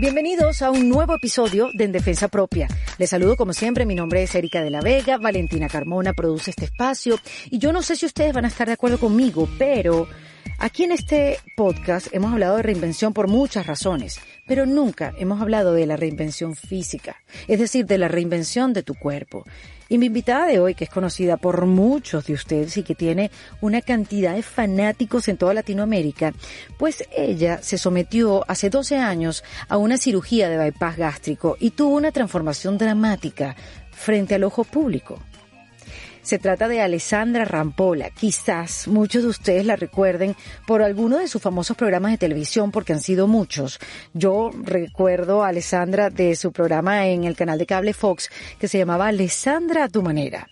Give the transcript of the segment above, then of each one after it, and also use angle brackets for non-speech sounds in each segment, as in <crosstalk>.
Bienvenidos a un nuevo episodio de En Defensa Propia. Les saludo como siempre, mi nombre es Erika de la Vega, Valentina Carmona produce este espacio y yo no sé si ustedes van a estar de acuerdo conmigo, pero aquí en este podcast hemos hablado de reinvención por muchas razones, pero nunca hemos hablado de la reinvención física, es decir, de la reinvención de tu cuerpo. Y mi invitada de hoy, que es conocida por muchos de ustedes y que tiene una cantidad de fanáticos en toda Latinoamérica, pues ella se sometió hace 12 años a una cirugía de bypass gástrico y tuvo una transformación dramática frente al ojo público. Se trata de Alessandra Rampola. Quizás muchos de ustedes la recuerden por alguno de sus famosos programas de televisión, porque han sido muchos. Yo recuerdo a Alessandra de su programa en el canal de cable Fox, que se llamaba Alessandra a tu manera.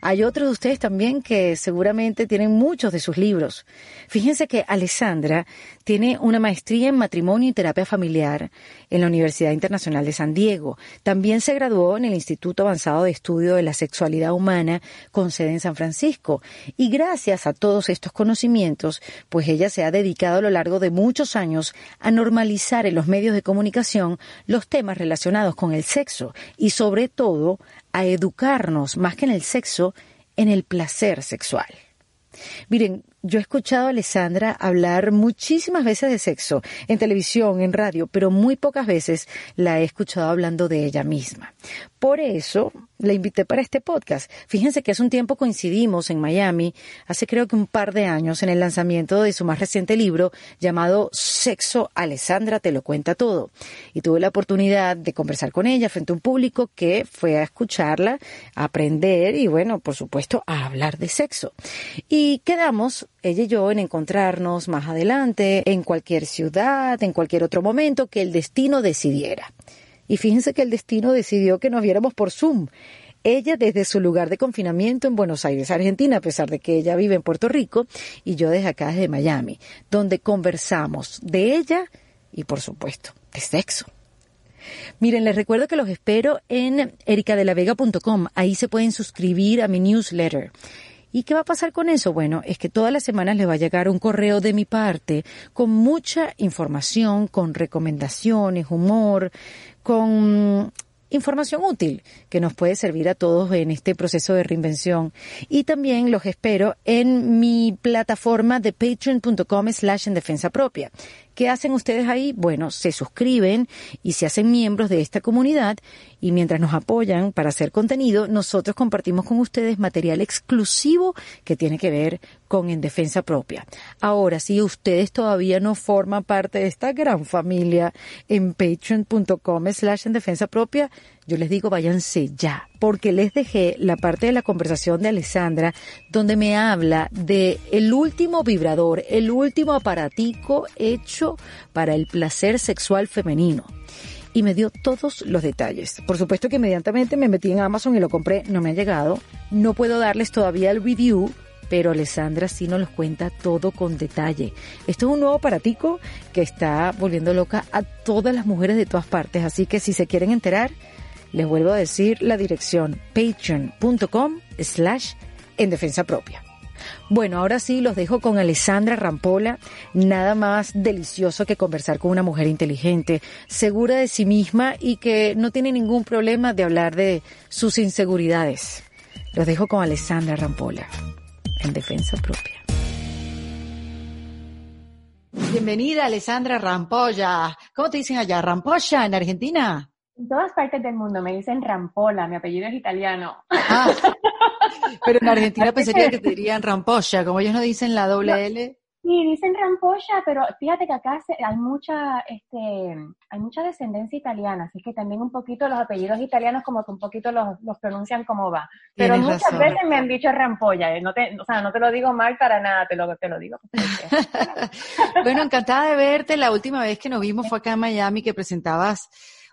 Hay otros de ustedes también que seguramente tienen muchos de sus libros. Fíjense que Alessandra tiene una maestría en matrimonio y terapia familiar en la Universidad Internacional de San Diego. También se graduó en el Instituto Avanzado de Estudio de la Sexualidad Humana con sede en San Francisco. Y gracias a todos estos conocimientos, pues ella se ha dedicado a lo largo de muchos años a normalizar en los medios de comunicación los temas relacionados con el sexo y sobre todo a educarnos más que en el sexo, en el placer sexual. Miren, yo he escuchado a Alessandra hablar muchísimas veces de sexo, en televisión, en radio, pero muy pocas veces la he escuchado hablando de ella misma. Por eso la invité para este podcast. Fíjense que hace un tiempo coincidimos en Miami, hace creo que un par de años, en el lanzamiento de su más reciente libro llamado Sexo, Alessandra te lo cuenta todo. Y tuve la oportunidad de conversar con ella frente a un público que fue a escucharla, a aprender y bueno, por supuesto, a hablar de sexo. Y quedamos ella y yo en encontrarnos más adelante, en cualquier ciudad, en cualquier otro momento que el destino decidiera. Y fíjense que el destino decidió que nos viéramos por Zoom. Ella desde su lugar de confinamiento en Buenos Aires, Argentina, a pesar de que ella vive en Puerto Rico, y yo desde acá, desde Miami, donde conversamos de ella y, por supuesto, de sexo. Miren, les recuerdo que los espero en ericadelavega.com. Ahí se pueden suscribir a mi newsletter. ¿Y qué va a pasar con eso? Bueno, es que todas las semanas les va a llegar un correo de mi parte con mucha información, con recomendaciones, humor, con información útil que nos puede servir a todos en este proceso de reinvención. Y también los espero en mi plataforma de patreon.com slash en defensa propia. ¿Qué hacen ustedes ahí? Bueno, se suscriben y se hacen miembros de esta comunidad y mientras nos apoyan para hacer contenido, nosotros compartimos con ustedes material exclusivo que tiene que ver con En Defensa Propia. Ahora, si ustedes todavía no forman parte de esta gran familia en patreon.com slash en defensa propia, yo les digo váyanse ya, porque les dejé la parte de la conversación de Alessandra donde me habla de el último vibrador, el último aparatico hecho para el placer sexual femenino. Y me dio todos los detalles. Por supuesto que inmediatamente me metí en Amazon y lo compré, no me ha llegado. No puedo darles todavía el review, pero Alessandra sí nos los cuenta todo con detalle. Esto es un nuevo aparatico que está volviendo loca a todas las mujeres de todas partes, así que si se quieren enterar, les vuelvo a decir la dirección patreon.com slash en defensa propia. Bueno, ahora sí los dejo con Alessandra Rampola. Nada más delicioso que conversar con una mujer inteligente, segura de sí misma y que no tiene ningún problema de hablar de sus inseguridades. Los dejo con Alessandra Rampola, en defensa propia. Bienvenida, Alessandra Rampolla. ¿Cómo te dicen allá? ¿Rampolla en Argentina? En todas partes del mundo me dicen Rampola, mi apellido es italiano. Ah, <laughs> pero en Argentina pensaría que te dirían Rampolla, como ellos no dicen la doble L. Sí, dicen Rampolla, pero fíjate que acá hay mucha, este, hay mucha descendencia italiana, así que también un poquito los apellidos italianos como que un poquito los, los pronuncian como va. Pero muchas veces me han dicho Rampolla, ¿eh? no te, o sea, no te lo digo mal para nada, te lo, te lo digo. <laughs> bueno, encantada de verte. La última vez que nos vimos fue acá en Miami que presentabas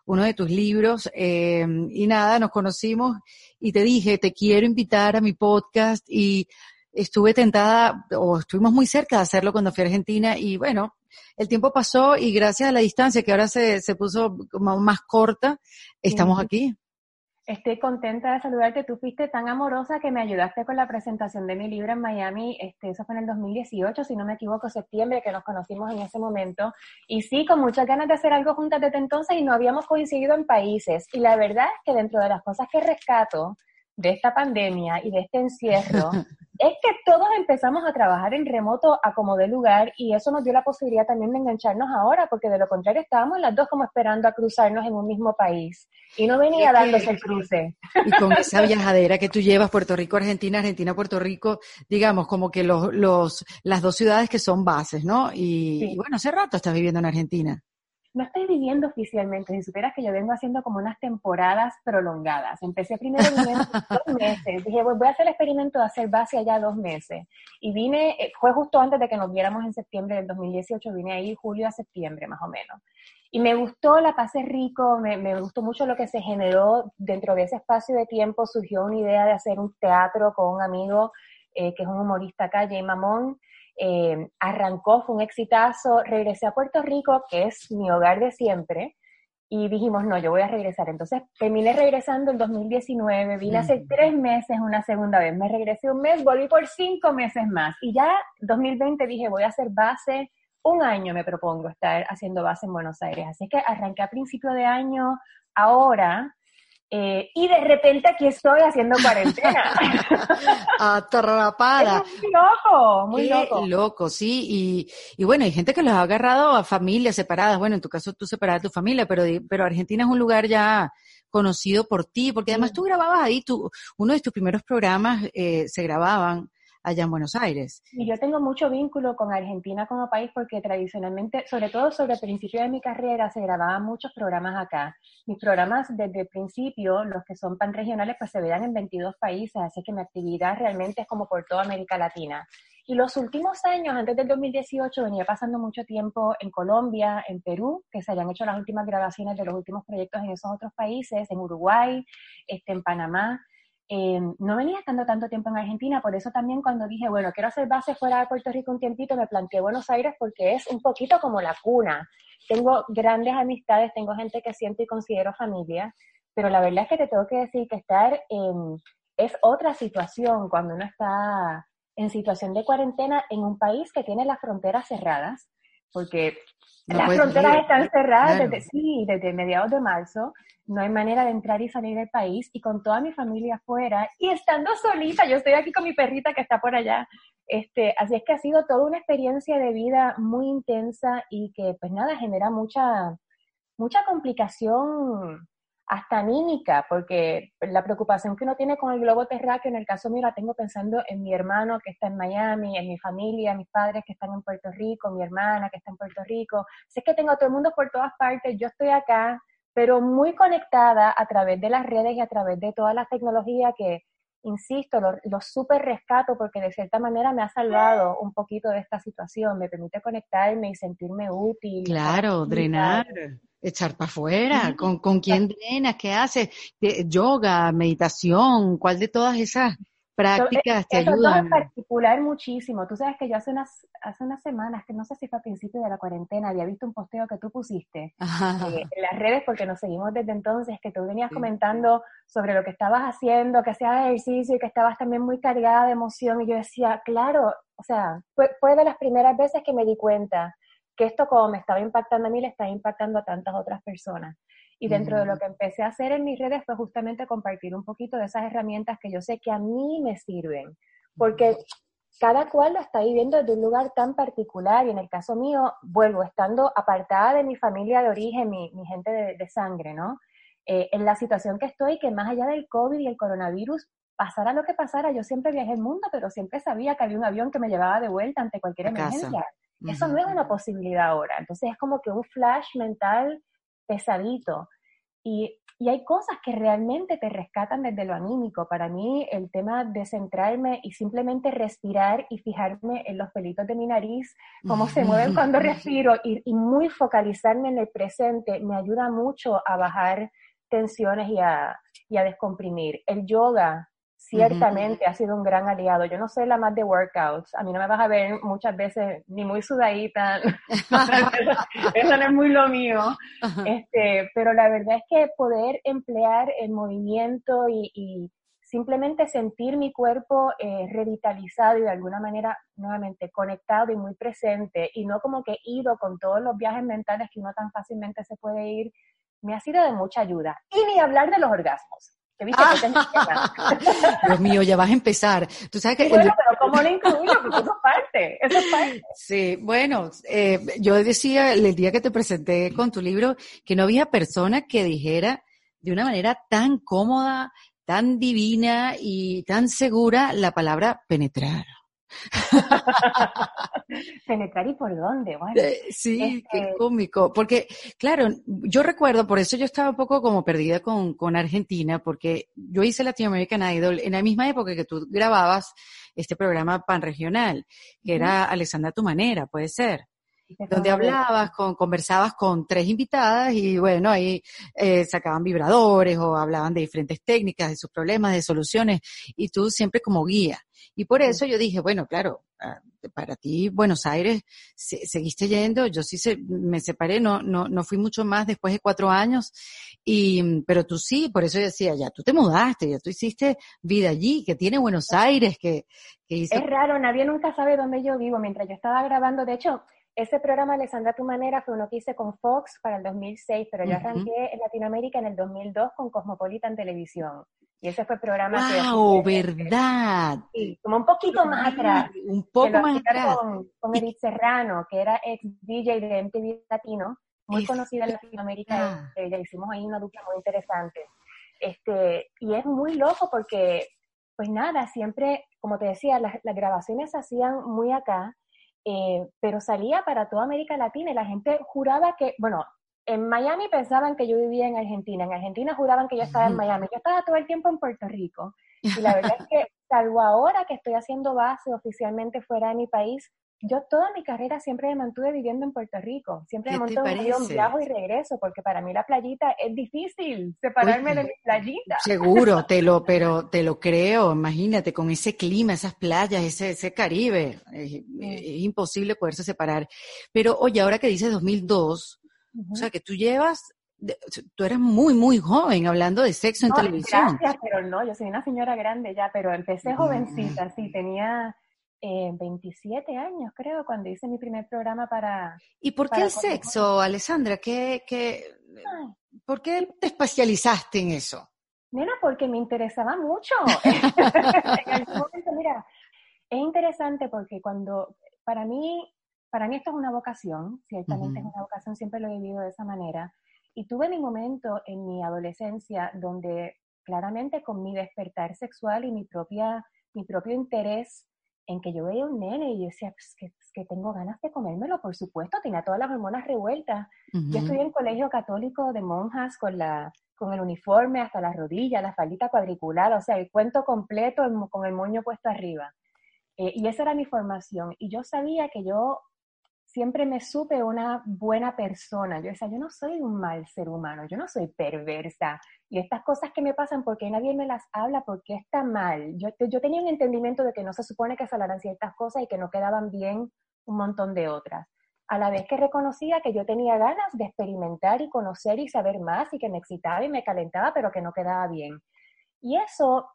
uno de tus libros eh, y nada, nos conocimos y te dije, te quiero invitar a mi podcast y estuve tentada o estuvimos muy cerca de hacerlo cuando fui a Argentina y bueno, el tiempo pasó y gracias a la distancia que ahora se, se puso como más corta, estamos aquí. Estoy contenta de saludarte. Tú fuiste tan amorosa que me ayudaste con la presentación de mi libro en Miami. Este, eso fue en el 2018, si no me equivoco, septiembre, que nos conocimos en ese momento. Y sí, con muchas ganas de hacer algo juntas desde entonces y no habíamos coincidido en países. Y la verdad es que dentro de las cosas que rescato de esta pandemia y de este encierro <laughs> es que todos empezamos a trabajar en remoto a como de lugar y eso nos dio la posibilidad también de engancharnos ahora, porque de lo contrario estábamos las dos como esperando a cruzarnos en un mismo país y no venía dándose el cruce. Y con esa viajadera que tú llevas, Puerto Rico, Argentina, Argentina, Puerto Rico, digamos, como que los, los, las dos ciudades que son bases, ¿no? Y, y bueno, hace rato estás viviendo en Argentina no estoy viviendo oficialmente, si supieras que yo vengo haciendo como unas temporadas prolongadas. Empecé primero viviendo <laughs> dos meses, dije, voy a hacer el experimento de hacer base allá dos meses. Y vine, eh, fue justo antes de que nos viéramos en septiembre del 2018, vine ahí julio a septiembre más o menos. Y me gustó, la pasé rico, me, me gustó mucho lo que se generó dentro de ese espacio de tiempo, surgió una idea de hacer un teatro con un amigo eh, que es un humorista acá, Jay Mamón, eh, arrancó, fue un exitazo, regresé a Puerto Rico, que es mi hogar de siempre, y dijimos, no, yo voy a regresar. Entonces terminé regresando en 2019, vine hace tres meses una segunda vez, me regresé un mes, volví por cinco meses más, y ya 2020 dije, voy a hacer base, un año me propongo estar haciendo base en Buenos Aires. Así que arranqué a principio de año, ahora eh, y de repente aquí estoy haciendo cuarentena. <laughs> Atrapada. muy loco, muy loco. loco, sí. Y, y bueno, hay gente que los ha agarrado a familias separadas. Bueno, en tu caso tú separas de tu familia, pero, pero Argentina es un lugar ya conocido por ti, porque además tú grababas ahí, tu, uno de tus primeros programas eh, se grababan allá en Buenos Aires. Y yo tengo mucho vínculo con Argentina como país porque tradicionalmente, sobre todo sobre el principio de mi carrera, se grababan muchos programas acá. Mis programas desde el principio, los que son pan regionales, pues se veían en 22 países, así que mi actividad realmente es como por toda América Latina. Y los últimos años, antes del 2018, venía pasando mucho tiempo en Colombia, en Perú, que se habían hecho las últimas grabaciones de los últimos proyectos en esos otros países, en Uruguay, este, en Panamá. Eh, no venía estando tanto tiempo en Argentina, por eso también cuando dije, bueno, quiero hacer base fuera de Puerto Rico un tiempito, me planteé Buenos Aires porque es un poquito como la cuna. Tengo grandes amistades, tengo gente que siento y considero familia, pero la verdad es que te tengo que decir que estar en, es otra situación cuando uno está en situación de cuarentena en un país que tiene las fronteras cerradas, porque las fronteras están cerradas desde, sí, desde mediados de marzo, no hay manera de entrar y salir del país y con toda mi familia afuera y estando solita, yo estoy aquí con mi perrita que está por allá, este, así es que ha sido toda una experiencia de vida muy intensa y que pues nada, genera mucha, mucha complicación hasta anímica, porque la preocupación que uno tiene con el globo terráqueo, en el caso mío la tengo pensando en mi hermano que está en Miami, en mi familia, mis padres que están en Puerto Rico, mi hermana que está en Puerto Rico. Sé que tengo a todo el mundo por todas partes, yo estoy acá, pero muy conectada a través de las redes y a través de todas las tecnologías que, insisto, lo, lo súper rescato porque de cierta manera me ha salvado un poquito de esta situación, me permite conectarme y sentirme útil. Claro, drenar, echar para afuera, ¿Con, con quién drenas, qué haces, yoga, meditación, cuál de todas esas prácticas te ayudan. en particular muchísimo. Tú sabes que yo hace unas, hace unas semanas, que no sé si fue a principio de la cuarentena, había visto un posteo que tú pusiste eh, en las redes, porque nos seguimos desde entonces, que tú venías comentando sobre lo que estabas haciendo, que hacías ejercicio y que estabas también muy cargada de emoción. Y yo decía, claro, o sea, fue, fue de las primeras veces que me di cuenta que esto como me estaba impactando a mí, le está impactando a tantas otras personas. Y dentro de lo que empecé a hacer en mis redes fue justamente compartir un poquito de esas herramientas que yo sé que a mí me sirven, porque cada cual lo está viviendo desde un lugar tan particular y en el caso mío, vuelvo, estando apartada de mi familia de origen, mi, gente de, sangre, ¿no? Eh, en la situación que estoy, que más allá del COVID y el coronavirus, pasara lo que pasara, yo siempre viajé el mundo, pero siempre sabía que había un avión que me llevaba de vuelta ante cualquier emergencia. Eso no es una posibilidad ahora. Entonces es como que un flash mental pesadito. Y, y, hay cosas que realmente te rescatan desde lo anímico. Para mí, el tema de centrarme y simplemente respirar y fijarme en los pelitos de mi nariz, cómo se mueven cuando respiro y, y, muy focalizarme en el presente, me ayuda mucho a bajar tensiones y a, y a descomprimir. El yoga ciertamente ha sido un gran aliado. Yo no soy la más de workouts, a mí no me vas a ver muchas veces ni muy sudadita, <laughs> eso, no es muy lo mío, este, pero la verdad es que poder emplear el movimiento y, simplemente sentir mi cuerpo eh, revitalizado y de alguna manera nuevamente conectado y muy presente y no como que ido con todos los viajes mentales que uno tan fácilmente se puede ir, me ha sido de mucha ayuda. Y ni hablar de los orgasmos. <laughs> Dios mío, ya vas a empezar. Tú sabes que. Bueno, pero ¿cómo lo incluyo? Porque eso es parte, eso es parte. Sí, bueno, eh, yo decía el día que te presenté con tu libro que no había persona que dijera de una manera tan cómoda, tan divina y tan segura la palabra penetrar. <laughs> Penetrar y por dónde, bueno. Eh, sí, qué este cómico. Porque, claro, yo recuerdo, por eso yo estaba un poco como perdida con, con Argentina, porque yo hice Latin American Idol en la misma época que tú grababas este programa pan regional, que era Alexandra Tu Manera, puede ser donde hablabas, con, conversabas con tres invitadas y bueno, ahí eh, sacaban vibradores o hablaban de diferentes técnicas, de sus problemas, de soluciones y tú siempre como guía. Y por eso yo dije, bueno, claro, ah, para ti Buenos Aires seguiste yendo, yo sí se, me separé, no, no, no fui mucho más después de cuatro años, y, pero tú sí, por eso yo decía, ya tú te mudaste, ya tú hiciste vida allí, que tiene Buenos Aires, que, que Es raro, nadie nunca sabe dónde yo vivo, mientras yo estaba grabando, de hecho, ese programa, Alessandra Tu Manera, fue uno que hice con Fox para el 2006, pero yo arranqué en Latinoamérica en el 2002 con Cosmopolitan Televisión. Y ese fue el programa wow, verdad! Sí, como un poquito más atrás. Un poco más atrás. Con, con Edith Serrano, que era ex DJ de MTV Latino, muy conocida en Latinoamérica. y le hicimos ahí una dupla muy interesante. Este, y es muy loco porque, pues nada, siempre, como te decía, las, las grabaciones se hacían muy acá eh, pero salía para toda América Latina y la gente juraba que, bueno, en Miami pensaban que yo vivía en Argentina, en Argentina juraban que yo estaba en Miami, yo estaba todo el tiempo en Puerto Rico. Y la verdad es <laughs> que, salvo ahora que estoy haciendo base oficialmente fuera de mi país, yo toda mi carrera siempre me mantuve viviendo en Puerto Rico. Siempre me monté un viajo y regreso, porque para mí la playita es difícil separarme de mi playita. Seguro, te lo, pero te lo creo. Imagínate con ese clima, esas playas, ese, ese Caribe, es, imposible poderse separar. Pero oye, ahora que dices 2002, o sea que tú llevas tú eres muy, muy joven hablando de sexo en televisión. Gracias, pero no, yo soy una señora grande ya, pero empecé jovencita, sí, tenía 27 años, creo, cuando hice mi primer programa para... ¿Y por qué el sexo, Alessandra? ¿Qué, qué, ¿Por qué te especializaste en eso? Nena, porque me interesaba mucho. <laughs> <laughs> en momento, mira, es interesante porque cuando, para mí, para mí esto es una vocación, ciertamente es una vocación, siempre lo he vivido de esa manera. Y tuve mi momento en mi adolescencia donde claramente con mi despertar sexual y mi, propia, mi propio interés en que yo veía un nene y yo decía, pues que, que tengo ganas de comérmelo, por supuesto, tenía todas las hormonas revueltas. Yo estudié en colegio católico de monjas con, la, con el uniforme hasta las rodillas, la faldita cuadricular, o sea, el cuento completo con el moño puesto arriba. Eh, y esa era mi formación. Y yo sabía que yo siempre me supe una buena persona. Yo decía, yo no soy un mal ser humano, yo no soy perversa. Y estas cosas que me pasan, porque nadie me las habla? porque está mal? Yo, yo tenía un entendimiento de que no se supone que se hablaran ciertas cosas y que no quedaban bien un montón de otras. A la vez que reconocía que yo tenía ganas de experimentar y conocer y saber más y que me excitaba y me calentaba, pero que no quedaba bien. Y eso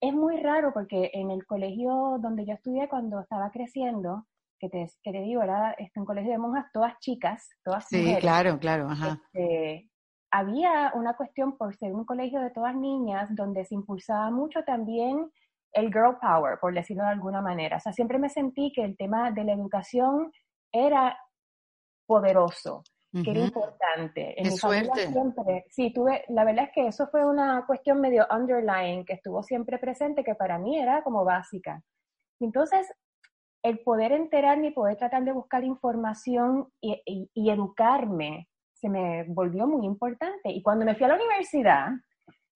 es muy raro porque en el colegio donde yo estudié cuando estaba creciendo, que te, que te digo, era este, un colegio de monjas, todas chicas, todas Sí, claro, claro, ajá. Este, había una cuestión por ser un colegio de todas niñas donde se impulsaba mucho también el girl power, por decirlo de alguna manera. O sea, siempre me sentí que el tema de la educación era poderoso, que era importante. En mi suerte. siempre, sí, tuve, la verdad es que eso fue una cuestión medio underlying que estuvo siempre presente, que para mí era como básica. Entonces, el poder enterarme y poder tratar de buscar información y, educarme se me volvió muy importante. Y cuando me fui a la universidad,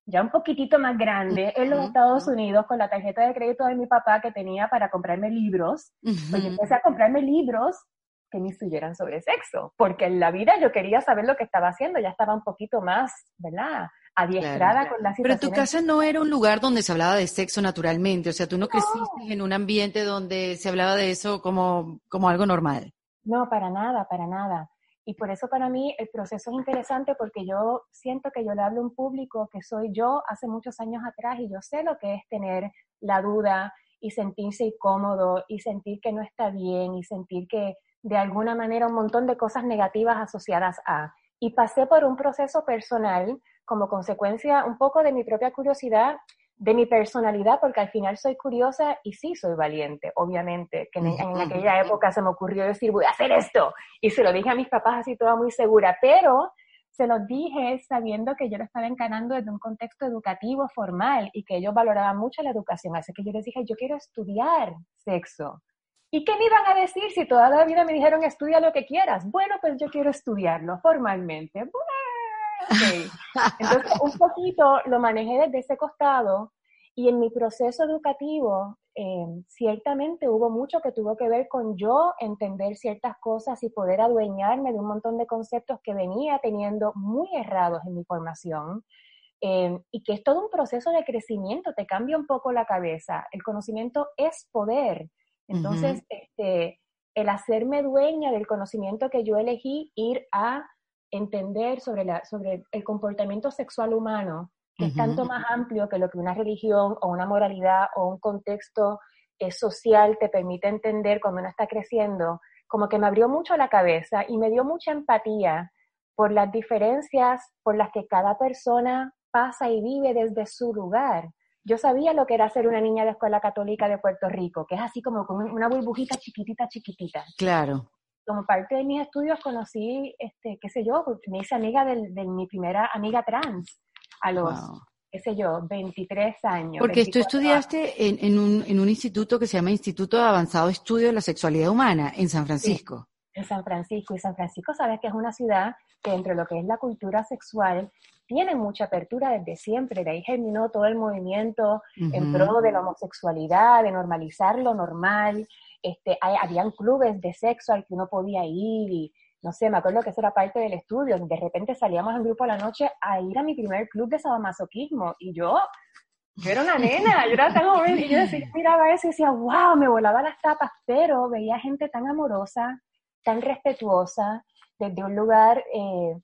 ya un poquitito más grande, en los Estados Unidos, con la tarjeta de crédito de mi papá que tenía para comprarme libros, pues empecé a comprarme libros que me instruyeran sobre sexo, porque en la vida yo quería saber lo que estaba haciendo, ya estaba un poquito más, ¿verdad? Adiestrada con la situación. Pero tu casa no era un lugar donde se hablaba de sexo naturalmente, o sea, tú no, creciste en un ambiente donde se hablaba de eso como, como algo normal. No, para nada, para nada. Y por eso para mí el proceso es interesante porque yo siento que yo le hablo a un público que soy yo hace muchos años atrás y yo sé lo que es tener la duda y sentirse incómodo y sentir que no está bien y sentir que de alguna manera un montón de cosas negativas asociadas a. Y pasé por un proceso personal como consecuencia un poco de mi propia curiosidad de mi personalidad, porque al final soy curiosa y sí soy valiente, obviamente, que en, aquella época se me ocurrió decir, voy a hacer esto, y se lo dije a mis papás así toda muy segura, pero se lo dije sabiendo que yo lo estaba encarando desde un contexto educativo formal y que ellos valoraban mucho la educación, así que yo les dije, yo quiero estudiar sexo. ¿Y qué me iban a decir si toda la vida me dijeron estudia lo que quieras? Bueno, pues yo quiero estudiarlo formalmente. Entonces, un poquito lo manejé desde ese costado y en mi proceso educativo, eh, ciertamente hubo mucho que tuvo que ver con yo entender ciertas cosas y poder adueñarme de un montón de conceptos que venía teniendo muy errados en mi formación. Eh, y que es todo un proceso de crecimiento, te cambia un poco la cabeza. El conocimiento es poder. Entonces, este, el hacerme dueña del conocimiento que yo elegí, ir a entender sobre, la, sobre el comportamiento sexual humano, que es tanto más amplio que lo que una religión o una moralidad o un contexto eh, social te permite entender cuando uno está creciendo, como que me abrió mucho la cabeza y me dio mucha empatía por las diferencias por las que cada persona pasa y vive desde su lugar. Yo sabía lo que era ser una niña de escuela católica de Puerto Rico, que es así como con una burbujita chiquitita, chiquitita. Claro como parte de mis estudios conocí, este, qué sé yo, me hice amiga de, mi primera amiga trans a los, qué sé yo, 23 años. Porque tú estudiaste en, en, un, en un instituto que se llama Instituto de Avanzado Estudio de la Sexualidad Humana en San Francisco. en San Francisco. Y San Francisco, sabes que es una ciudad que entre lo que es la cultura sexual tiene mucha apertura desde siempre. De ahí germinó todo el movimiento en pro de la homosexualidad, de normalizar lo normal este, habían clubes de sexo al que uno podía ir y no sé, me acuerdo que eso era parte del estudio. De repente salíamos en grupo a la noche a ir a mi primer club de sadomasoquismo y yo, yo era una nena, yo era tan joven y yo decía, miraba eso y decía, wow, me volaba las tapas, pero veía gente tan amorosa, tan respetuosa, desde un lugar eh,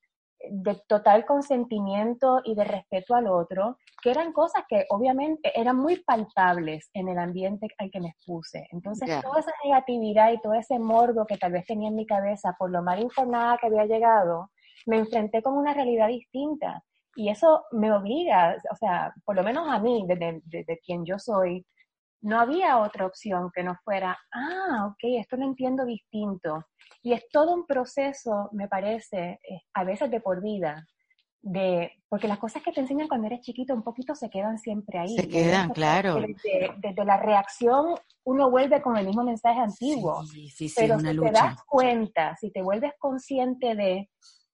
de total consentimiento y de respeto al otro, que eran cosas que obviamente eran muy palpables en el ambiente al que me expuse. Entonces, toda esa negatividad y todo ese morbo que tal vez tenía en mi cabeza por lo mal informada que había llegado, me enfrenté con una realidad distinta. Y eso me obliga, o sea, por lo menos a mí, desde quien yo soy, no había otra opción que no fuera, ah, ok, esto lo entiendo distinto. Y es todo un proceso, me parece, eh, a veces de por vida, de, porque las cosas que te enseñan cuando eres chiquito un poquito se quedan siempre ahí. Se quedan, claro. Desde, la reacción uno vuelve con el mismo mensaje antiguo. Sí, sí, sí, pero si te das cuenta, si te vuelves consciente de,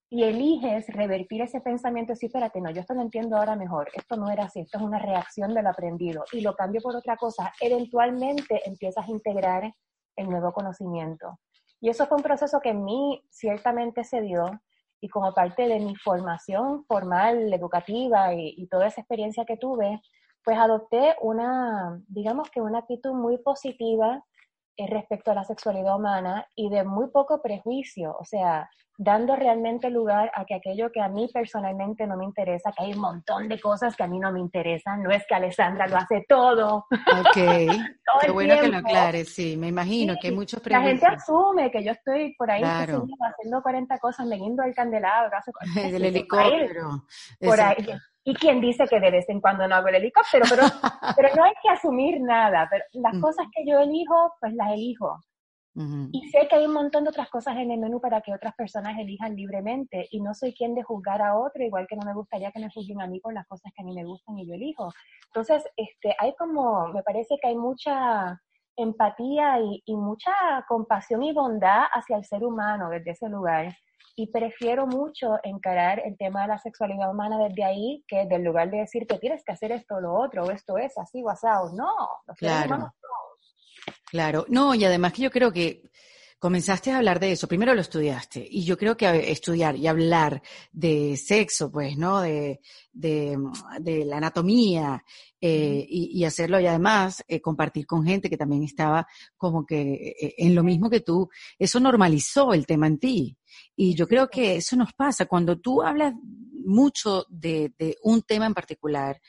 y eliges revertir ese pensamiento, sí, espérate, no, yo esto lo entiendo ahora mejor, esto no era así, esto es una reacción de lo aprendido, y lo cambio por otra cosa, eventualmente empiezas a integrar el nuevo conocimiento. Y eso fue un proceso que en mí ciertamente se dio, y como parte de mi formación formal, educativa y, toda esa experiencia que tuve, pues adopté una, digamos que una actitud muy positiva eh, respecto a la sexualidad humana y de muy poco prejuicio, o sea, dando realmente lugar a que aquello que a mí personalmente no me interesa, que hay un montón de cosas que a mí no me interesan, no es que Alessandra lo hace todo. Ok, <laughs> qué bueno que lo aclares, sí, me imagino que hay muchos prejuicios. La gente asume que yo estoy por ahí haciendo 40 cosas, leyendo el candelabro, hace <laughs> del helicóptero. Por ahí. ¿Y quién dice que de vez en cuando no hago el helicóptero? Pero, <laughs> pero no hay que asumir nada. Pero las mm. cosas que yo elijo, pues las elijo. Y sé que hay un montón de otras cosas en el menú para que otras personas elijan libremente. Y no soy quien de juzgar a otro, igual que no me gustaría que me juzguen a mí por las cosas que a mí me gustan y yo elijo. Entonces, este, hay como, me parece que hay mucha empatía y, y mucha compasión y bondad hacia el ser humano desde ese lugar y prefiero mucho encarar el tema de la sexualidad humana desde ahí que del lugar de decir que tienes que hacer esto o lo otro, o esto es así o asado. No, claro. Claro, no, y además que yo creo que comenzaste a hablar de eso, primero lo estudiaste, y yo creo que estudiar y hablar de sexo, pues, ¿no? De, de, de la anatomía, eh, y, y, hacerlo. Y además eh, compartir con gente que también estaba como que eh, en lo mismo que tú, eso normalizó el tema en ti. Y yo creo que eso nos pasa. Cuando tú hablas mucho de, de un tema en particular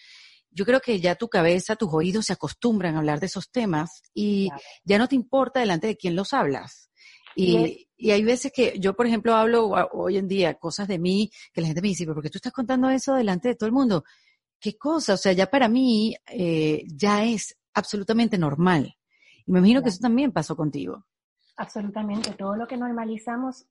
yo creo que ya tu cabeza, tus oídos se acostumbran a hablar de esos temas y ya no te importa delante de quién los hablas. Y, y, hay veces que yo, por ejemplo, hablo hoy en día cosas de mí que la gente me dice, ¿pero por qué tú estás contando eso delante de todo el mundo? ¿Qué cosa? O sea, ya para mí eh, ya es absolutamente normal. Y me imagino que eso también pasó contigo. Absolutamente. Todo lo que normalizamos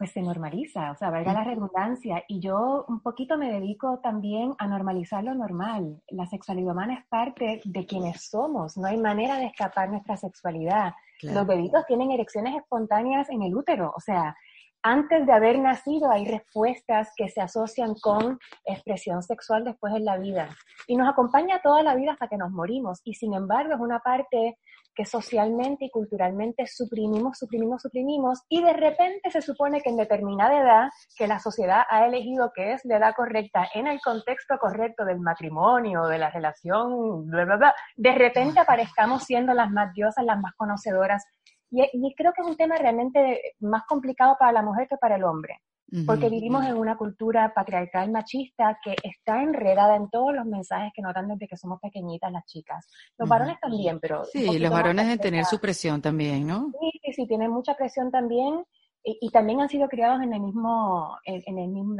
pues se normaliza, o sea, valga la redundancia. Y yo un poquito me dedico también a normalizar lo normal. La sexualidad humana es parte de quienes somos, no hay manera de escapar nuestra sexualidad. Los bebitos tienen erecciones espontáneas en el útero, o sea, antes de haber nacido hay respuestas que se asocian con expresión sexual después en la vida. Y nos acompaña toda la vida hasta que nos morimos. Y sin embargo es una parte que socialmente y culturalmente suprimimos, suprimimos, suprimimos, y de repente se supone que en determinada edad, que la sociedad ha elegido que es la edad correcta, en el contexto correcto del matrimonio, de la relación, bla, bla, bla, de repente aparezcamos siendo las más diosas, las más conocedoras. Y, y creo que es un tema realmente más complicado para la mujer que para el hombre porque vivimos en una cultura patriarcal machista que está enredada en todos los mensajes que notan desde que somos pequeñitas las chicas. Los varones también, pero... Sí, los varones deben tener su presión también, ¿no? Sí, sí, sí, tienen mucha presión también y, también han sido criados en el mismo, en, el mismo,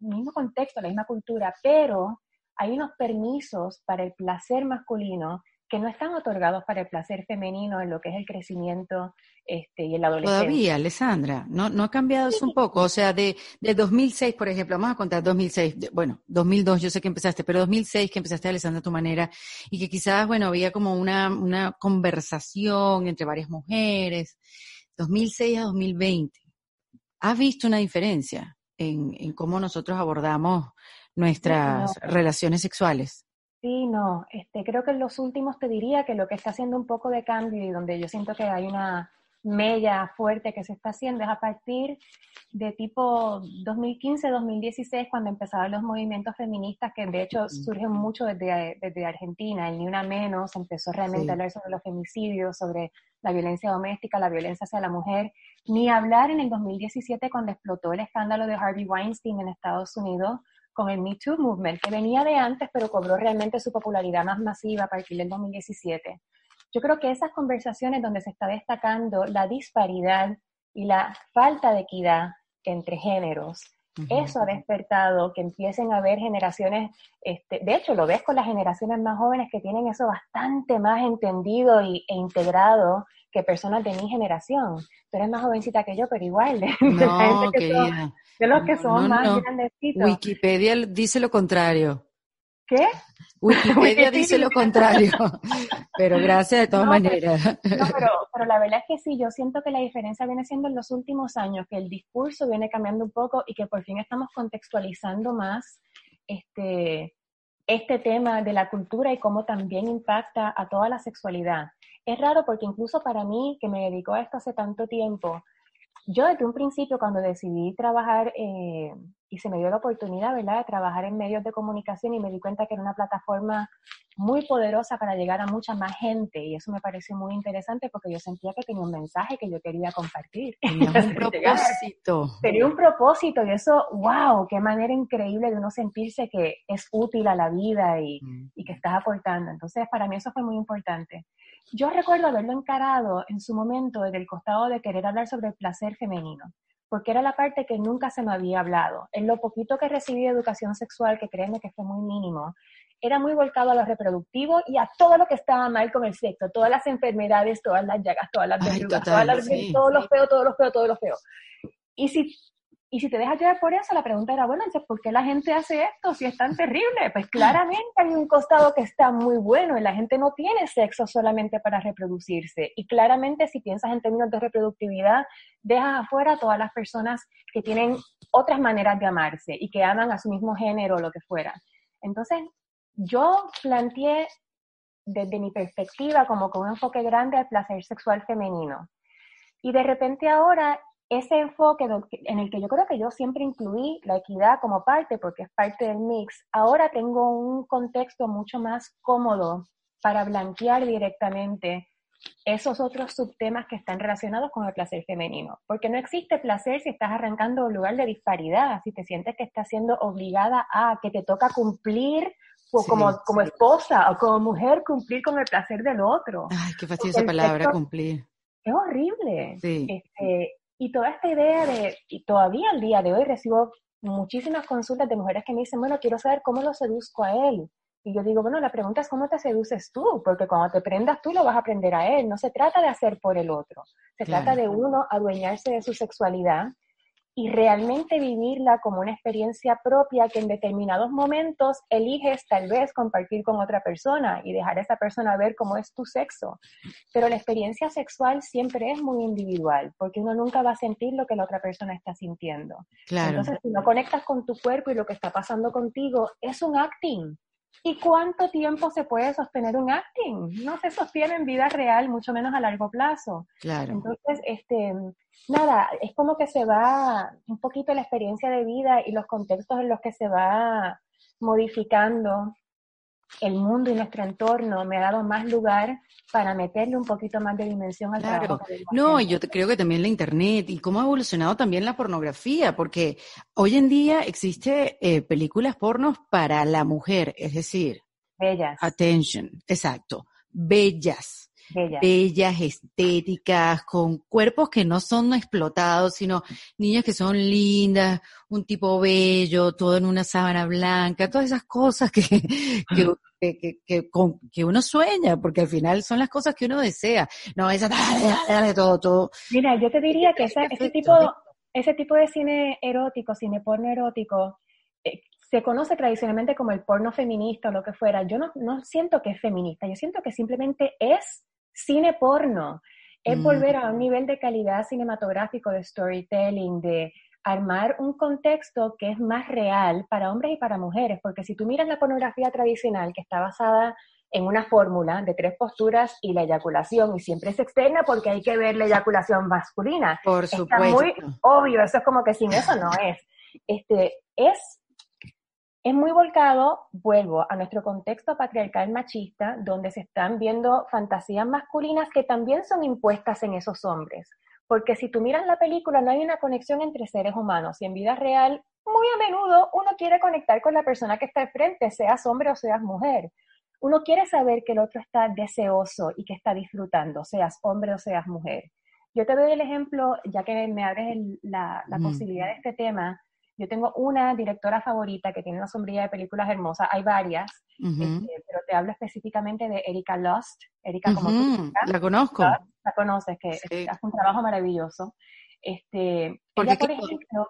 mismo contexto, la misma cultura, pero hay unos permisos para el placer masculino que no están otorgados para el placer femenino en lo que es el crecimiento este, y el adolescencia. Todavía, Alessandra, ¿no, no ha cambiado eso un poco? O sea, de, de 2006, por ejemplo, vamos a contar 2006, bueno, 2002 yo sé que empezaste, pero 2006 que empezaste, Alessandra, a tu manera, y que quizás, bueno, había como una, una conversación entre varias mujeres, 2006 a 2020. ¿Has visto una diferencia en, en cómo nosotros abordamos nuestras relaciones sexuales? Sí, no, este, creo que en los últimos te diría que lo que está haciendo un poco de cambio y donde yo siento que hay una mella fuerte que se está haciendo es a partir de tipo 2015-2016, cuando empezaron los movimientos feministas, que de hecho surgen mucho desde, desde Argentina, el Ni Una Menos empezó realmente a hablar sobre los femicidios, sobre la violencia doméstica, la violencia hacia la mujer, ni hablar en el 2017 cuando explotó el escándalo de Harvey Weinstein en Estados Unidos, con el Me Too Movement, que venía de antes, pero cobró realmente su popularidad más masiva a partir del 2017. Yo creo que esas conversaciones donde se está destacando la disparidad y la falta de equidad entre géneros, eso ha despertado que empiecen a haber generaciones, este, de hecho lo ves con las generaciones más jóvenes que tienen eso bastante más entendido y, e integrado que personas de mi generación. Tú eres más jovencita que yo, pero igual. <laughs> De, no, de los que son más grandecitos. Wikipedia dice lo contrario. ¿Qué? Wikipedia <laughs> dice lo contrario, pero gracias de todas maneras. no, pero, pero, la verdad es que sí, yo siento que la diferencia viene siendo en los últimos años, que el discurso viene cambiando un poco y que por fin estamos contextualizando más este, este tema de la cultura y cómo también impacta a toda la sexualidad. Es raro porque incluso para mí, que me dedico a esto hace tanto tiempo, yo desde un principio cuando decidí trabajar eh, y se me dio la oportunidad, ¿verdad?, de trabajar en medios de comunicación y me di cuenta que era una plataforma muy poderosa para llegar a mucha más gente y eso me pareció muy interesante porque yo sentía que tenía un mensaje que yo quería compartir. Tenía un <laughs> propósito. Tenía un propósito y eso, wow, qué manera increíble de uno sentirse que es útil a la vida y, mm. y que estás aportando. Entonces, para mí eso fue muy importante. Yo recuerdo haberlo encarado en su momento desde el costado de querer hablar sobre el placer femenino porque era la parte que nunca se me había hablado. En lo poquito que recibí de educación sexual, que créeme que fue muy mínimo, era muy volcado a lo reproductivo y a todo lo que estaba mal con el sexo, todas las enfermedades, todas las llagas, todas las verrugas, todas las, todos los feos, todos los feos, todos los feos. Y si y si te dejas llevar por eso, la pregunta era, bueno, ¿por qué la gente hace esto si es tan terrible? Pues claramente hay un costado que está muy bueno y la gente no tiene sexo solamente para reproducirse. Y claramente si piensas en términos de reproductividad, dejas afuera a todas las personas que tienen otras maneras de amarse y que aman a su mismo género o lo que fuera. Entonces, yo planteé desde mi perspectiva como con un enfoque grande al placer sexual femenino Y de repente ahora ese enfoque en el que yo creo que yo siempre incluí la equidad como parte, porque es parte del mix, ahora tengo un contexto mucho más cómodo para blanquear directamente esos otros subtemas que están relacionados con el placer femenino. Porque no existe placer si estás arrancando un lugar de disparidad, si te sientes que estás siendo obligada a, que te toca cumplir como, como esposa o como mujer, cumplir con el placer del otro. Ay, qué fastidio esa palabra, cumplir. Es horrible. Este, y toda esta idea de, y todavía al día de hoy recibo muchísimas consultas de mujeres que me dicen, bueno, quiero saber cómo lo seduzco a él. Y yo digo, bueno, la pregunta es cómo te seduces tú, porque cuando te prendas tú lo vas a aprender a él. No se trata de hacer por el otro, se trata de uno adueñarse de su sexualidad y realmente vivirla como una experiencia propia que en determinados momentos eliges tal vez compartir con otra persona y dejar a esa persona ver cómo es tu sexo. Pero la experiencia sexual siempre es muy individual, porque uno nunca va a sentir lo que la otra persona está sintiendo. Entonces, si no conectas con tu cuerpo y lo que está pasando contigo, es un acting. ¿Y cuánto tiempo se puede sostener un acting? No se sostiene en vida real, mucho menos a largo plazo. Claro. Entonces, este, nada, es como que se va un poquito la experiencia de vida y los contextos en los que se va modificando el mundo y nuestro entorno me ha dado más lugar para meterle un poquito más de dimensión al claro. No, y yo creo que también la internet y cómo ha evolucionado también la pornografía, porque hoy en día existe eh, películas pornos para la mujer, es decir, bellas. Attention, exacto, bellas. Bellas. estéticas, con cuerpos que no son explotados, sino niñas que son lindas, un tipo bello, todo en una sábana blanca, todas esas cosas que, <laughs> que, que, que, uno sueña, porque al final son las cosas que uno desea. No, esa, dale, todo, todo. Mira, yo te diría que ese, tipo, ese tipo de cine erótico, cine porno erótico, eh, se conoce tradicionalmente como el porno feminista o lo que fuera. Yo no, no siento que es feminista, yo siento que simplemente es cine porno. Es mm. volver a un nivel de calidad cinematográfico, de storytelling, de armar un contexto que es más real para hombres y para mujeres, porque si tú miras la pornografía tradicional que está basada en una fórmula de tres posturas y la eyaculación, y siempre es externa porque hay que ver la eyaculación masculina. Por supuesto. Está muy obvio, eso es como que sin eso no es. Este, es es muy volcado, vuelvo a nuestro contexto patriarcal machista, donde se están viendo fantasías masculinas que también son impuestas en esos hombres. Porque si tú miras la película, no hay una conexión entre seres humanos y en vida real, muy a menudo uno quiere conectar con la persona que está al frente, seas hombre o seas mujer. Uno quiere saber que el otro está deseoso y que está disfrutando, seas hombre o seas mujer. Yo te doy el ejemplo, ya que me abres la, posibilidad de este tema, yo tengo una directora favorita que tiene una sombrilla de películas hermosas, hay varias, este, pero te hablo específicamente de Erika Lust. Erika, como tú, La conozco. la conoces, que hace un trabajo maravilloso. Este, Porque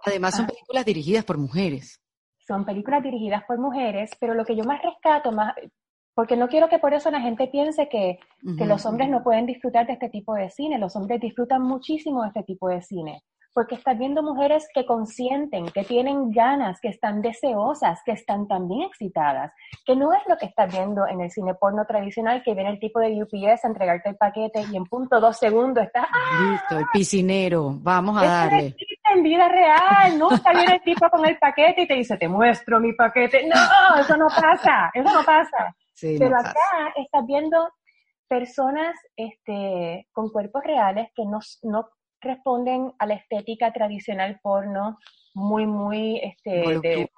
además son películas dirigidas por mujeres. Son películas dirigidas por mujeres, pero lo que yo más rescato, más, porque no quiero que por eso la gente piense que, que los hombres no pueden disfrutar de este tipo de cine. Los hombres disfrutan muchísimo de este tipo de cine porque estás viendo mujeres que consienten, que tienen ganas, que están deseosas, que están también excitadas, que no es lo que estás viendo en el cine porno tradicional, que viene el tipo de UPS a entregarte el paquete y en punto dos segundos está... ¡ah! Listo, el piscinero, vamos a darle. en vida real, nunca viene el tipo con el paquete y te dice, te muestro mi paquete. No, eso no pasa, eso no pasa. Pero acá estás viendo personas este, con cuerpos reales que no, no responden a la estética tradicional porno muy, muy, este, de,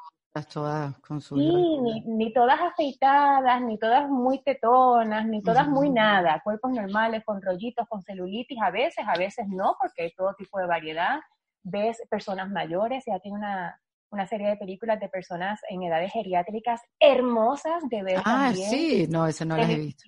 todas con sí, ni, ni, todas afeitadas, ni todas muy tetonas, ni todas muy nada, cuerpos normales con rollitos, con celulitis, a veces, a veces no, porque hay todo tipo de variedad. Ves personas mayores, ya tiene una, una serie de películas de personas en edades geriátricas hermosas de ver. Ah, sí, no, eso no las he visto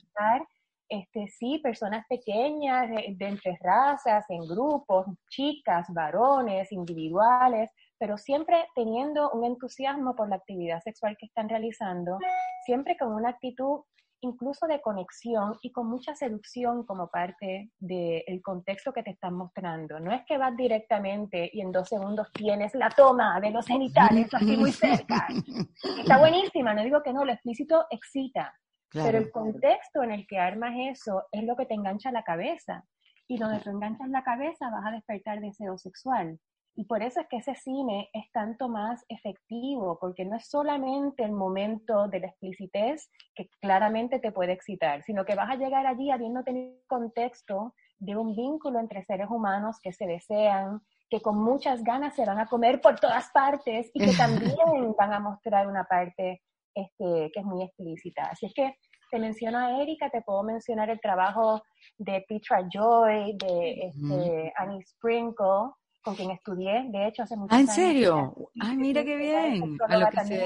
este, sí, personas pequeñas, de, entre razas, en grupos, chicas, varones, individuales, pero siempre teniendo un entusiasmo por la actividad sexual que están realizando, siempre con una actitud incluso de conexión y con mucha seducción como parte del contexto que te están mostrando. No es que vas directamente y en dos segundos tienes la toma de los genitales así muy cerca. <laughs> Está buenísima, no digo que no, lo explícito excita, pero el contexto en el que armas eso es lo que te engancha la cabeza. y donde tú enganchas la cabeza vas a despertar deseo sexual. Y por eso es que ese cine es tanto más efectivo, porque no es solamente el momento de la explicitez que claramente te puede excitar, sino que vas a llegar allí habiendo tenido contexto de un vínculo entre seres humanos que se desean, que con muchas ganas se van a comer por todas partes y que <laughs> también van a mostrar una parte este, que es muy explícita. Así es que te menciono a Erika, te puedo mencionar el trabajo de Petra Joy, de este, Annie Sprinkle, con quien estudié, de hecho, hace muchos ¿Ah, años. ¿En serio? Ay, mira qué bien.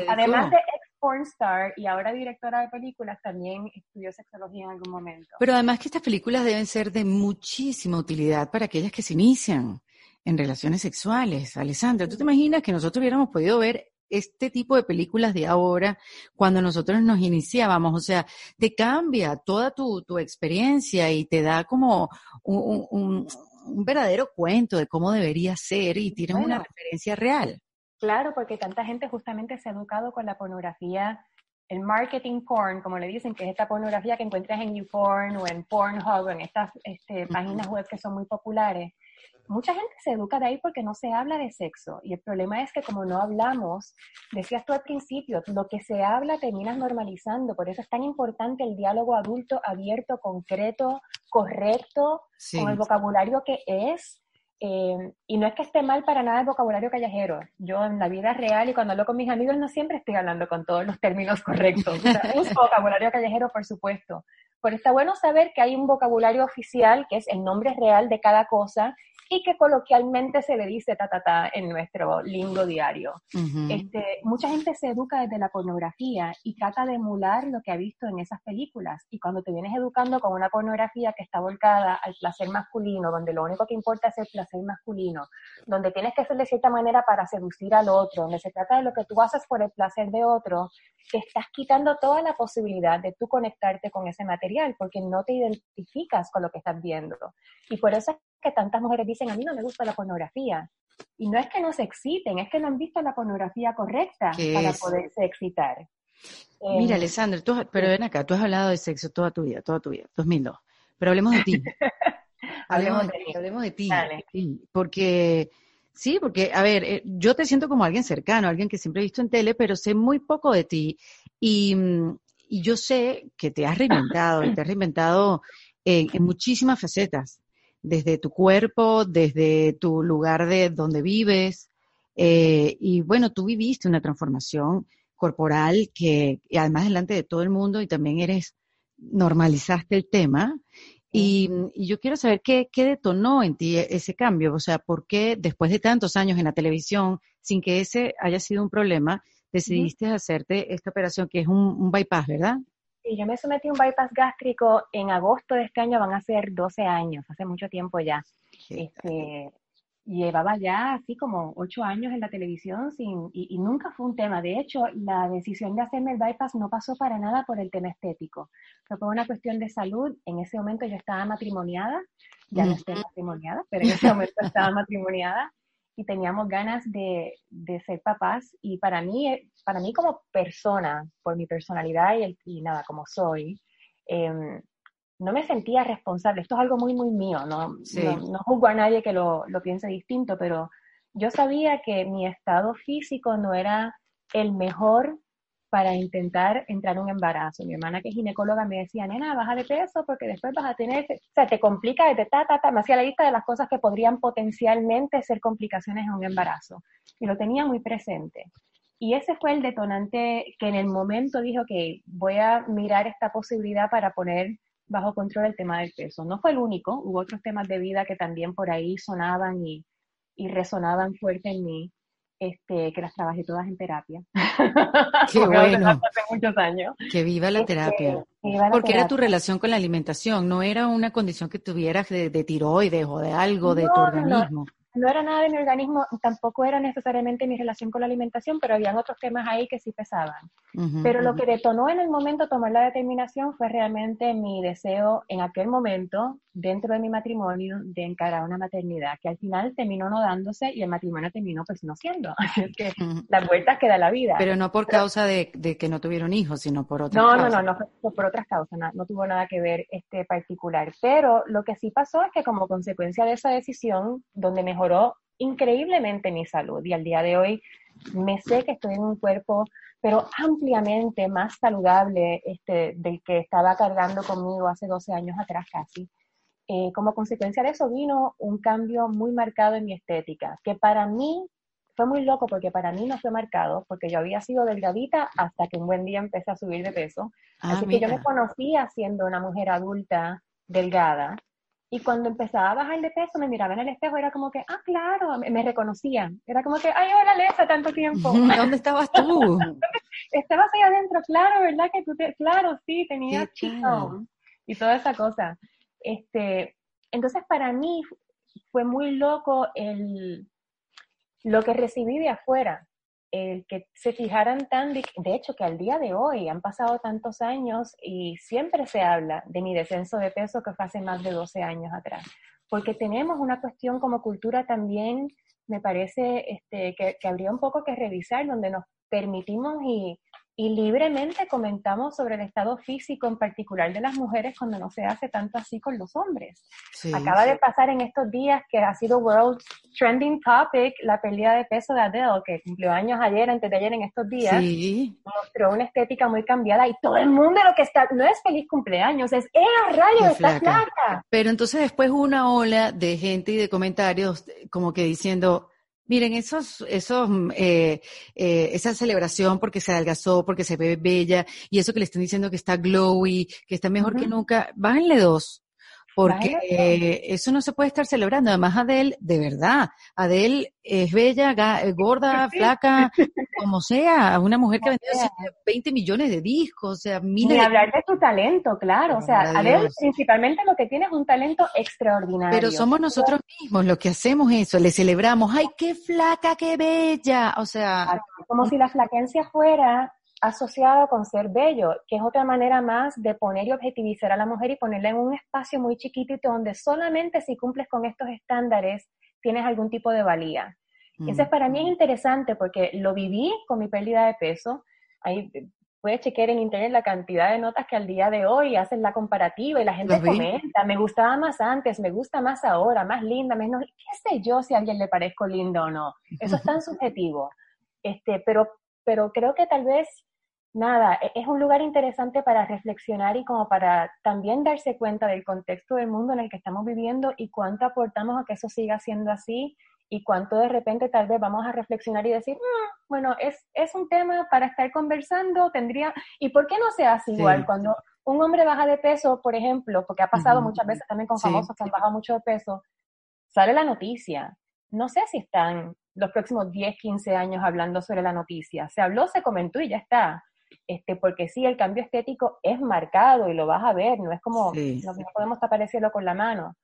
Además de ex pornstar y ahora directora de películas, también estudió sexología en algún momento. Pero además que estas películas deben ser de muchísima utilidad para aquellas que se inician en relaciones sexuales. Alessandra, ¿tú te imaginas que nosotros hubiéramos podido ver este tipo de películas de ahora cuando nosotros nos iniciábamos? O sea, te cambia toda tu, tu experiencia y te da como un, un, un verdadero cuento de cómo debería ser y tienes una referencia real. Claro, porque tanta gente justamente se ha educado con la pornografía, el marketing porn, como le dicen, que es esta pornografía que encuentras en YouPorn o en Pornhub, en estas este, páginas web que son muy populares mucha gente se educa de ahí porque no se habla de sexo. Y el problema es que como no hablamos, decías tú al principio, lo que se habla terminas normalizando. Por eso es tan importante el diálogo adulto, abierto, concreto, correcto, con el vocabulario que es. Eh, y no es que esté mal para nada el vocabulario callejero. Yo en la vida real y cuando hablo con mis amigos no siempre estoy hablando con todos los términos <laughs> correctos. O sea, vocabulario callejero, por supuesto. Pero está bueno saber que hay un vocabulario oficial, que es el nombre real de cada cosa, y que coloquialmente se le dice ta, ta, ta en nuestro lingo diario. este, mucha gente se educa desde la pornografía y trata de emular lo que ha visto en esas películas. Y cuando te vienes educando con una pornografía que está volcada al placer masculino, donde lo único que importa es el placer masculino, donde tienes que ser de cierta manera para seducir al otro, donde se trata de lo que tú haces por el placer de otro, te estás quitando toda la posibilidad de tú conectarte con ese material porque no te identificas con lo que estás viendo. Y por eso es que tantas mujeres dicen, a mí no me gusta la pornografía. Y no es que no se exciten, es que no han visto la pornografía correcta para poderse excitar. Mira, eh, Alessandra, pero ven acá, tú has hablado de sexo toda tu vida, toda tu vida, 2002. Pero hablemos de ti. <laughs> hablemos, de, ti, hablemos de ti. Porque, sí, porque, a ver, eh, yo te siento como alguien cercano, alguien que siempre he visto en tele, pero sé muy poco de ti. Y, y yo sé que te has reinventado, y te has reinventado en muchísimas facetas desde tu cuerpo, desde tu lugar de donde vives. Eh, y bueno, tú viviste una transformación corporal que además delante de todo el mundo y también eres, normalizaste el tema. Y, yo quiero saber qué, qué, detonó en ti ese cambio, o sea, por qué después de tantos años en la televisión, sin que ese haya sido un problema, decidiste hacerte esta operación que es un, un bypass, ¿verdad? Sí, yo me sometí a un bypass gástrico en agosto de este año, van a ser 12 años, hace mucho tiempo ya. Este, llevaba ya así como 8 años en la televisión sin, y, nunca fue un tema. De hecho, la decisión de hacerme el bypass no pasó para nada por el tema estético. Fue por una cuestión de salud. En ese momento yo estaba matrimoniada, ya no estoy matrimoniada, pero en ese momento estaba matrimoniada y teníamos ganas de, de, ser papás y para mí, eh, para mí como persona, por mi personalidad y, el, y nada, como soy, em, no me sentía responsable. Esto es algo muy, muy mío, no, no, no, juzgo a nadie que lo, lo piense distinto, pero yo sabía que mi estado físico no era el mejor para intentar entrar en un embarazo. Mi hermana que es ginecóloga me decía, nena, baja de peso porque después vas a tener, o sea, te complica de ta, ta, ta, me hacía la lista de las cosas que podrían potencialmente ser complicaciones en un embarazo. Y lo tenía muy presente. Y ese fue el detonante que en el momento dijo que voy a mirar esta posibilidad para poner bajo control el tema del peso. No fue el único, hubo otros temas de vida que también por ahí sonaban y, y resonaban fuerte en mí este, que las trabajé todas en terapia. <laughs> Qué bueno. Hace muchos años. Que viva la este, terapia. Porque era tu relación con la alimentación, no era una condición que tuvieras de, tiroides o de algo de tu organismo. no era nada de mi organismo, tampoco era necesariamente mi relación con la alimentación, pero habían otros temas ahí que sí pesaban. pero lo que detonó en el momento tomar la determinación fue realmente mi deseo en aquel momento, dentro de mi matrimonio, de encarar una maternidad, que al final terminó no dándose y el matrimonio terminó pues no siendo. <laughs> Así que las vueltas que da la vida. Pero no por causa de, que no tuvieron hijos, sino por otras no, causas. No, no, no, no, por otras causas, no, no tuvo nada que ver este particular. Pero lo que sí pasó es que como consecuencia de esa decisión, donde mejoró increíblemente mi salud y al día de hoy me sé que estoy en un cuerpo, pero ampliamente más saludable este, del que estaba cargando conmigo hace 12 años atrás casi. Eh, como consecuencia de eso vino un cambio muy marcado en mi estética, que para mí fue muy loco porque para mí no fue marcado, porque yo había sido delgadita hasta que un buen día empecé a subir de peso. Ah, Así que yo me conocía siendo una mujer adulta delgada y cuando empezaba a bajar de peso, me miraba en el espejo, era como que, ah, claro, me, reconocían. Era como que, ay, hola, Lesa, tanto tiempo. <laughs> ¿Dónde estabas tú? <laughs> Estabas ahí adentro, claro, ¿verdad? Que tú te, claro, sí, tenías chico y toda esa cosa. Este, entonces, para mí fue muy loco el, lo que recibí de afuera el que se fijaran tan, de, hecho que al día de hoy han pasado tantos años y siempre se habla de mi descenso de peso que fue hace más de 12 años atrás, porque tenemos una cuestión como cultura también, me parece este, que, que habría un poco que revisar, donde nos permitimos y y libremente comentamos sobre el estado físico en particular de las mujeres cuando no se hace tanto así con los hombres. Acaba de pasar en estos días que ha sido World Trending Topic la pérdida de peso de Adele, que cumplió años ayer, antes de ayer en estos días. Mostró una estética muy cambiada y todo el mundo lo que está, no es feliz cumpleaños, es, ¡eh, rayo, está flaca! Pero entonces después una ola de gente y de comentarios como que diciendo, Miren, esos, esos, mm, eh, eh, esa celebración porque se adelgazó, porque se ve bella, y eso que le están diciendo que está glowy, que está mejor que nunca, bájenle dos porque eso no se puede estar celebrando. Además, Adele, de verdad, Adele es bella, eh, gorda, flaca, como sea, una mujer que ha vendido 20 millones de discos, o sea, miles Ni hablar de su talento, claro, o sea, Adele principalmente lo que tiene es un talento extraordinario. Pero somos nosotros mismos los que hacemos eso, le celebramos, ¡ay, qué flaca, qué bella! O sea... Como si la flaquencia fuera asociado con ser bello, que es otra manera más de poner y objetivizar a la mujer y ponerla en un espacio muy chiquitito donde solamente si cumples con estos estándares tienes algún tipo de valía. Entonces, para mí es interesante porque lo viví con mi pérdida de peso. Ahí puedes chequear en internet la cantidad de notas que al día de hoy hacen la comparativa y la gente comenta, me gustaba más antes, me gusta más ahora, más linda, menos, qué sé yo si a alguien le parezco lindo o no. Eso es tan <laughs> subjetivo. Este, pero, pero creo que tal vez nada, e-, es un lugar interesante para reflexionar y como para también darse cuenta del contexto del mundo en el que estamos viviendo y cuánto aportamos a que eso siga siendo así y cuánto de repente tal vez vamos a reflexionar y decir, mm, bueno, es, es un tema para estar conversando, tendría, ¿y por qué no se hace igual? Cuando un hombre baja de peso, por ejemplo, porque ha pasado muchas veces también con famosos que han bajado mucho de peso, sale la noticia. No sé si están los próximos 10, 15 años hablando sobre la noticia. Se habló, se comentó y ya está este, porque sí, el cambio estético es marcado y lo vas a ver, no es como, no, podemos tapar el cielo con la mano,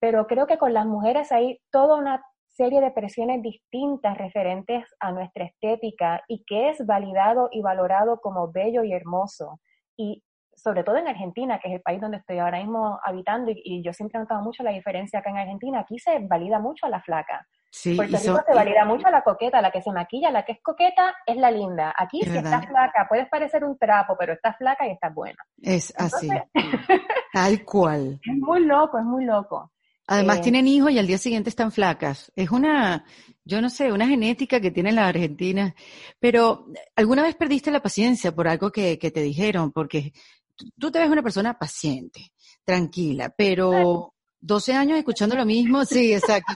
pero creo que con las mujeres hay toda una serie de presiones distintas referentes a nuestra estética y que es validado y valorado como bello y hermoso. Y sobre todo en Argentina, que es el país donde estoy ahora mismo habitando, y, y yo siempre he notado mucho la diferencia acá en Argentina, aquí se valida mucho a la flaca. Sí, Puerto Rico se valida mucho a la coqueta, la que se maquilla, la que es coqueta es la linda. Aquí si estás flaca, puedes parecer un trapo, pero estás flaca y estás buena. Es así, <laughs> tal cual. Es muy loco, es muy loco. Además eh, tienen hijos y al día siguiente están flacas. Es una, yo no sé, una genética que tienen las argentinas. Pero, ¿alguna vez perdiste la paciencia por algo que, que te dijeron? Porque tú te ves una persona paciente, tranquila, pero 12 años escuchando lo mismo, sí, exacto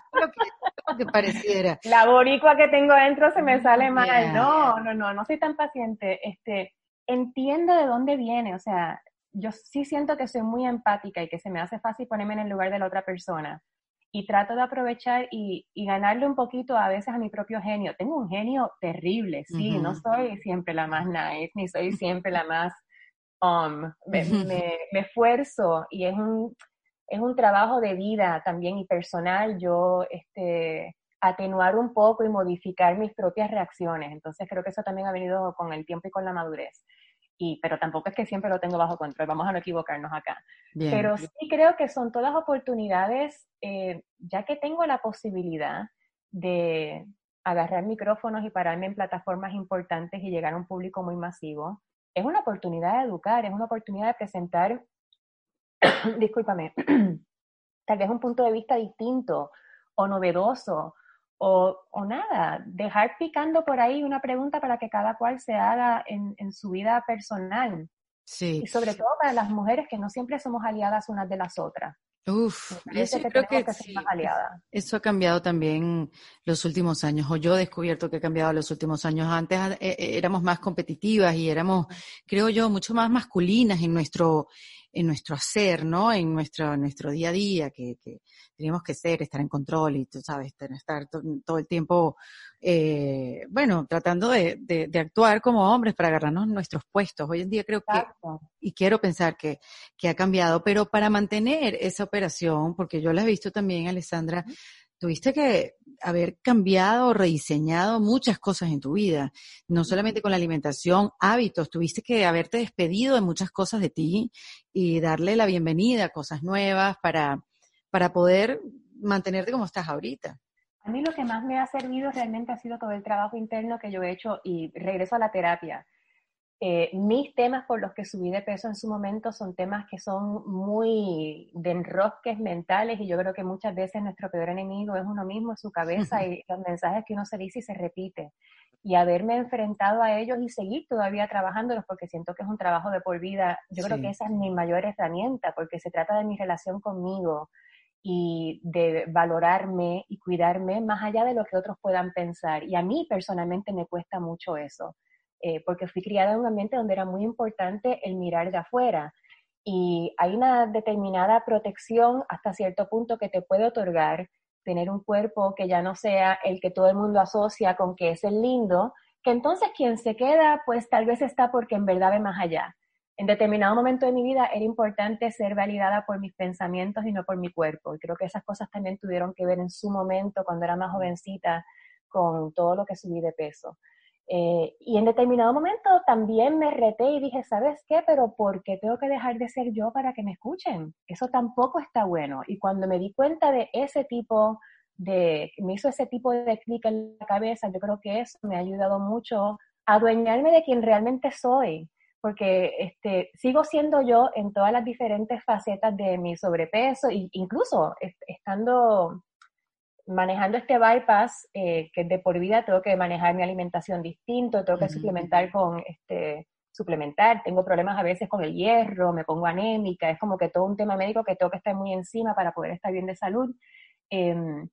que pareciera. La boricua que tengo dentro se me sale mal. No, no, no, no soy tan paciente. Este, entiendo de dónde viene, o sea, yo sí siento que soy muy empática y que se me hace fácil ponerme en el lugar de la otra persona. Y trato de aprovechar y, y ganarle un poquito a veces a mi propio genio. Tengo un genio terrible, sí, no soy siempre la más nice, ni soy siempre la más um, me, me, me esfuerzo y es un, es un trabajo de vida también y personal, yo este, atenuar un poco y modificar mis propias reacciones. Entonces creo que eso también ha venido con el tiempo y con la madurez. Y, pero tampoco es que siempre lo tengo bajo control, vamos a no equivocarnos acá. Pero sí creo que son todas oportunidades, eh, ya que tengo la posibilidad de agarrar micrófonos y pararme en plataformas importantes y llegar a un público muy masivo, es una oportunidad de educar, es una oportunidad de presentar, <coughs> discúlpame, <coughs> tal vez un punto de vista distinto o novedoso o, o, nada, dejar picando por ahí una pregunta para que cada cual se haga en, en su vida personal. Sí. Y sobre todo para las mujeres que no siempre somos aliadas unas de las otras. Uf, eso creo que, eso ha cambiado también los últimos años, o yo he descubierto que ha cambiado los últimos años. Antes eh, eh, éramos más competitivas y éramos, creo yo, mucho más masculinas en nuestro, en nuestro hacer, ¿no? En nuestro, nuestro día a día, que, que teníamos que ser, estar en control y, tú sabes, estar todo el tiempo, eh, bueno, tratando de, de, actuar como hombres para agarrarnos nuestros puestos. Hoy en día creo que, y quiero pensar que, que ha cambiado, pero para mantener esa operación, porque yo la he visto también, Alessandra, tuviste que haber cambiado o rediseñado muchas cosas en tu vida, no solamente con la alimentación, hábitos, tuviste que haberte despedido de muchas cosas de ti y darle la bienvenida a cosas nuevas para, para poder mantenerte como estás ahorita. A mí lo que más me ha servido realmente ha sido todo el trabajo interno que yo he hecho y regreso a la terapia. Eh, mis temas por los que subí de peso en su momento son temas que son muy de enrosques mentales y yo creo que muchas veces nuestro peor enemigo es uno mismo, su cabeza <laughs> y los mensajes que uno se dice y se repite. Y haberme enfrentado a ellos y seguir todavía trabajándolos porque siento que es un trabajo de por vida, yo creo que esa es mi mayor herramienta porque se trata de mi relación conmigo y de valorarme y cuidarme más allá de lo que otros puedan pensar. Y a mí personalmente me cuesta mucho eso eh, porque fui criada en un ambiente donde era muy importante el mirar de afuera. Y hay una determinada protección hasta cierto punto que te puede otorgar tener un cuerpo que ya no sea el que todo el mundo asocia con que es el lindo, que entonces quien se queda, pues tal vez está porque en verdad ve más allá. En determinado momento de mi vida era importante ser validada por mis pensamientos y no por mi cuerpo. Y creo que esas cosas también tuvieron que ver en su momento, cuando era más jovencita, con todo lo que subí de peso. Eh, y en determinado momento también me reté y dije, ¿sabes qué? Pero ¿por qué tengo que dejar de ser yo para que me escuchen? Eso tampoco está bueno. Y cuando me di cuenta de ese tipo de, me hizo ese tipo de clic en la cabeza, yo creo que eso me ha ayudado mucho a adueñarme de quien realmente soy. Porque este, sigo siendo yo en todas las diferentes facetas de mi sobrepeso, e incluso estando manejando este bypass, eh, que de por vida tengo que manejar mi alimentación distinto, tengo que suplementar con, este, suplementar, tengo problemas a veces con el hierro, me pongo anémica, es como que todo un tema médico que tengo que estar muy encima para poder estar bien de salud. Em,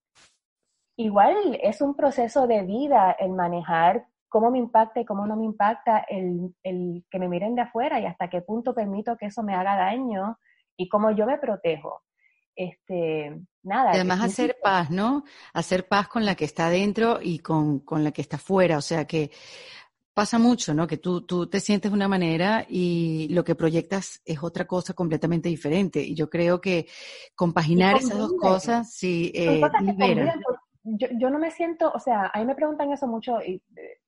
igual es un proceso de vida el manejar cómo me impacta y cómo no me impacta el, el que me miren de afuera y hasta qué punto permito que eso me haga daño y cómo yo me protejo este, nada. Y además hacer paz, ¿no? Hacer paz con la que está dentro y con, con la que está fuera. O sea que pasa mucho, ¿no? Que tú, tú te sientes de una manera y lo que proyectas es otra cosa completamente diferente. Y yo creo que compaginar esas dos cosas, sí, eh. Yo, yo, no me siento, o sea, a mí me preguntan eso mucho y eh,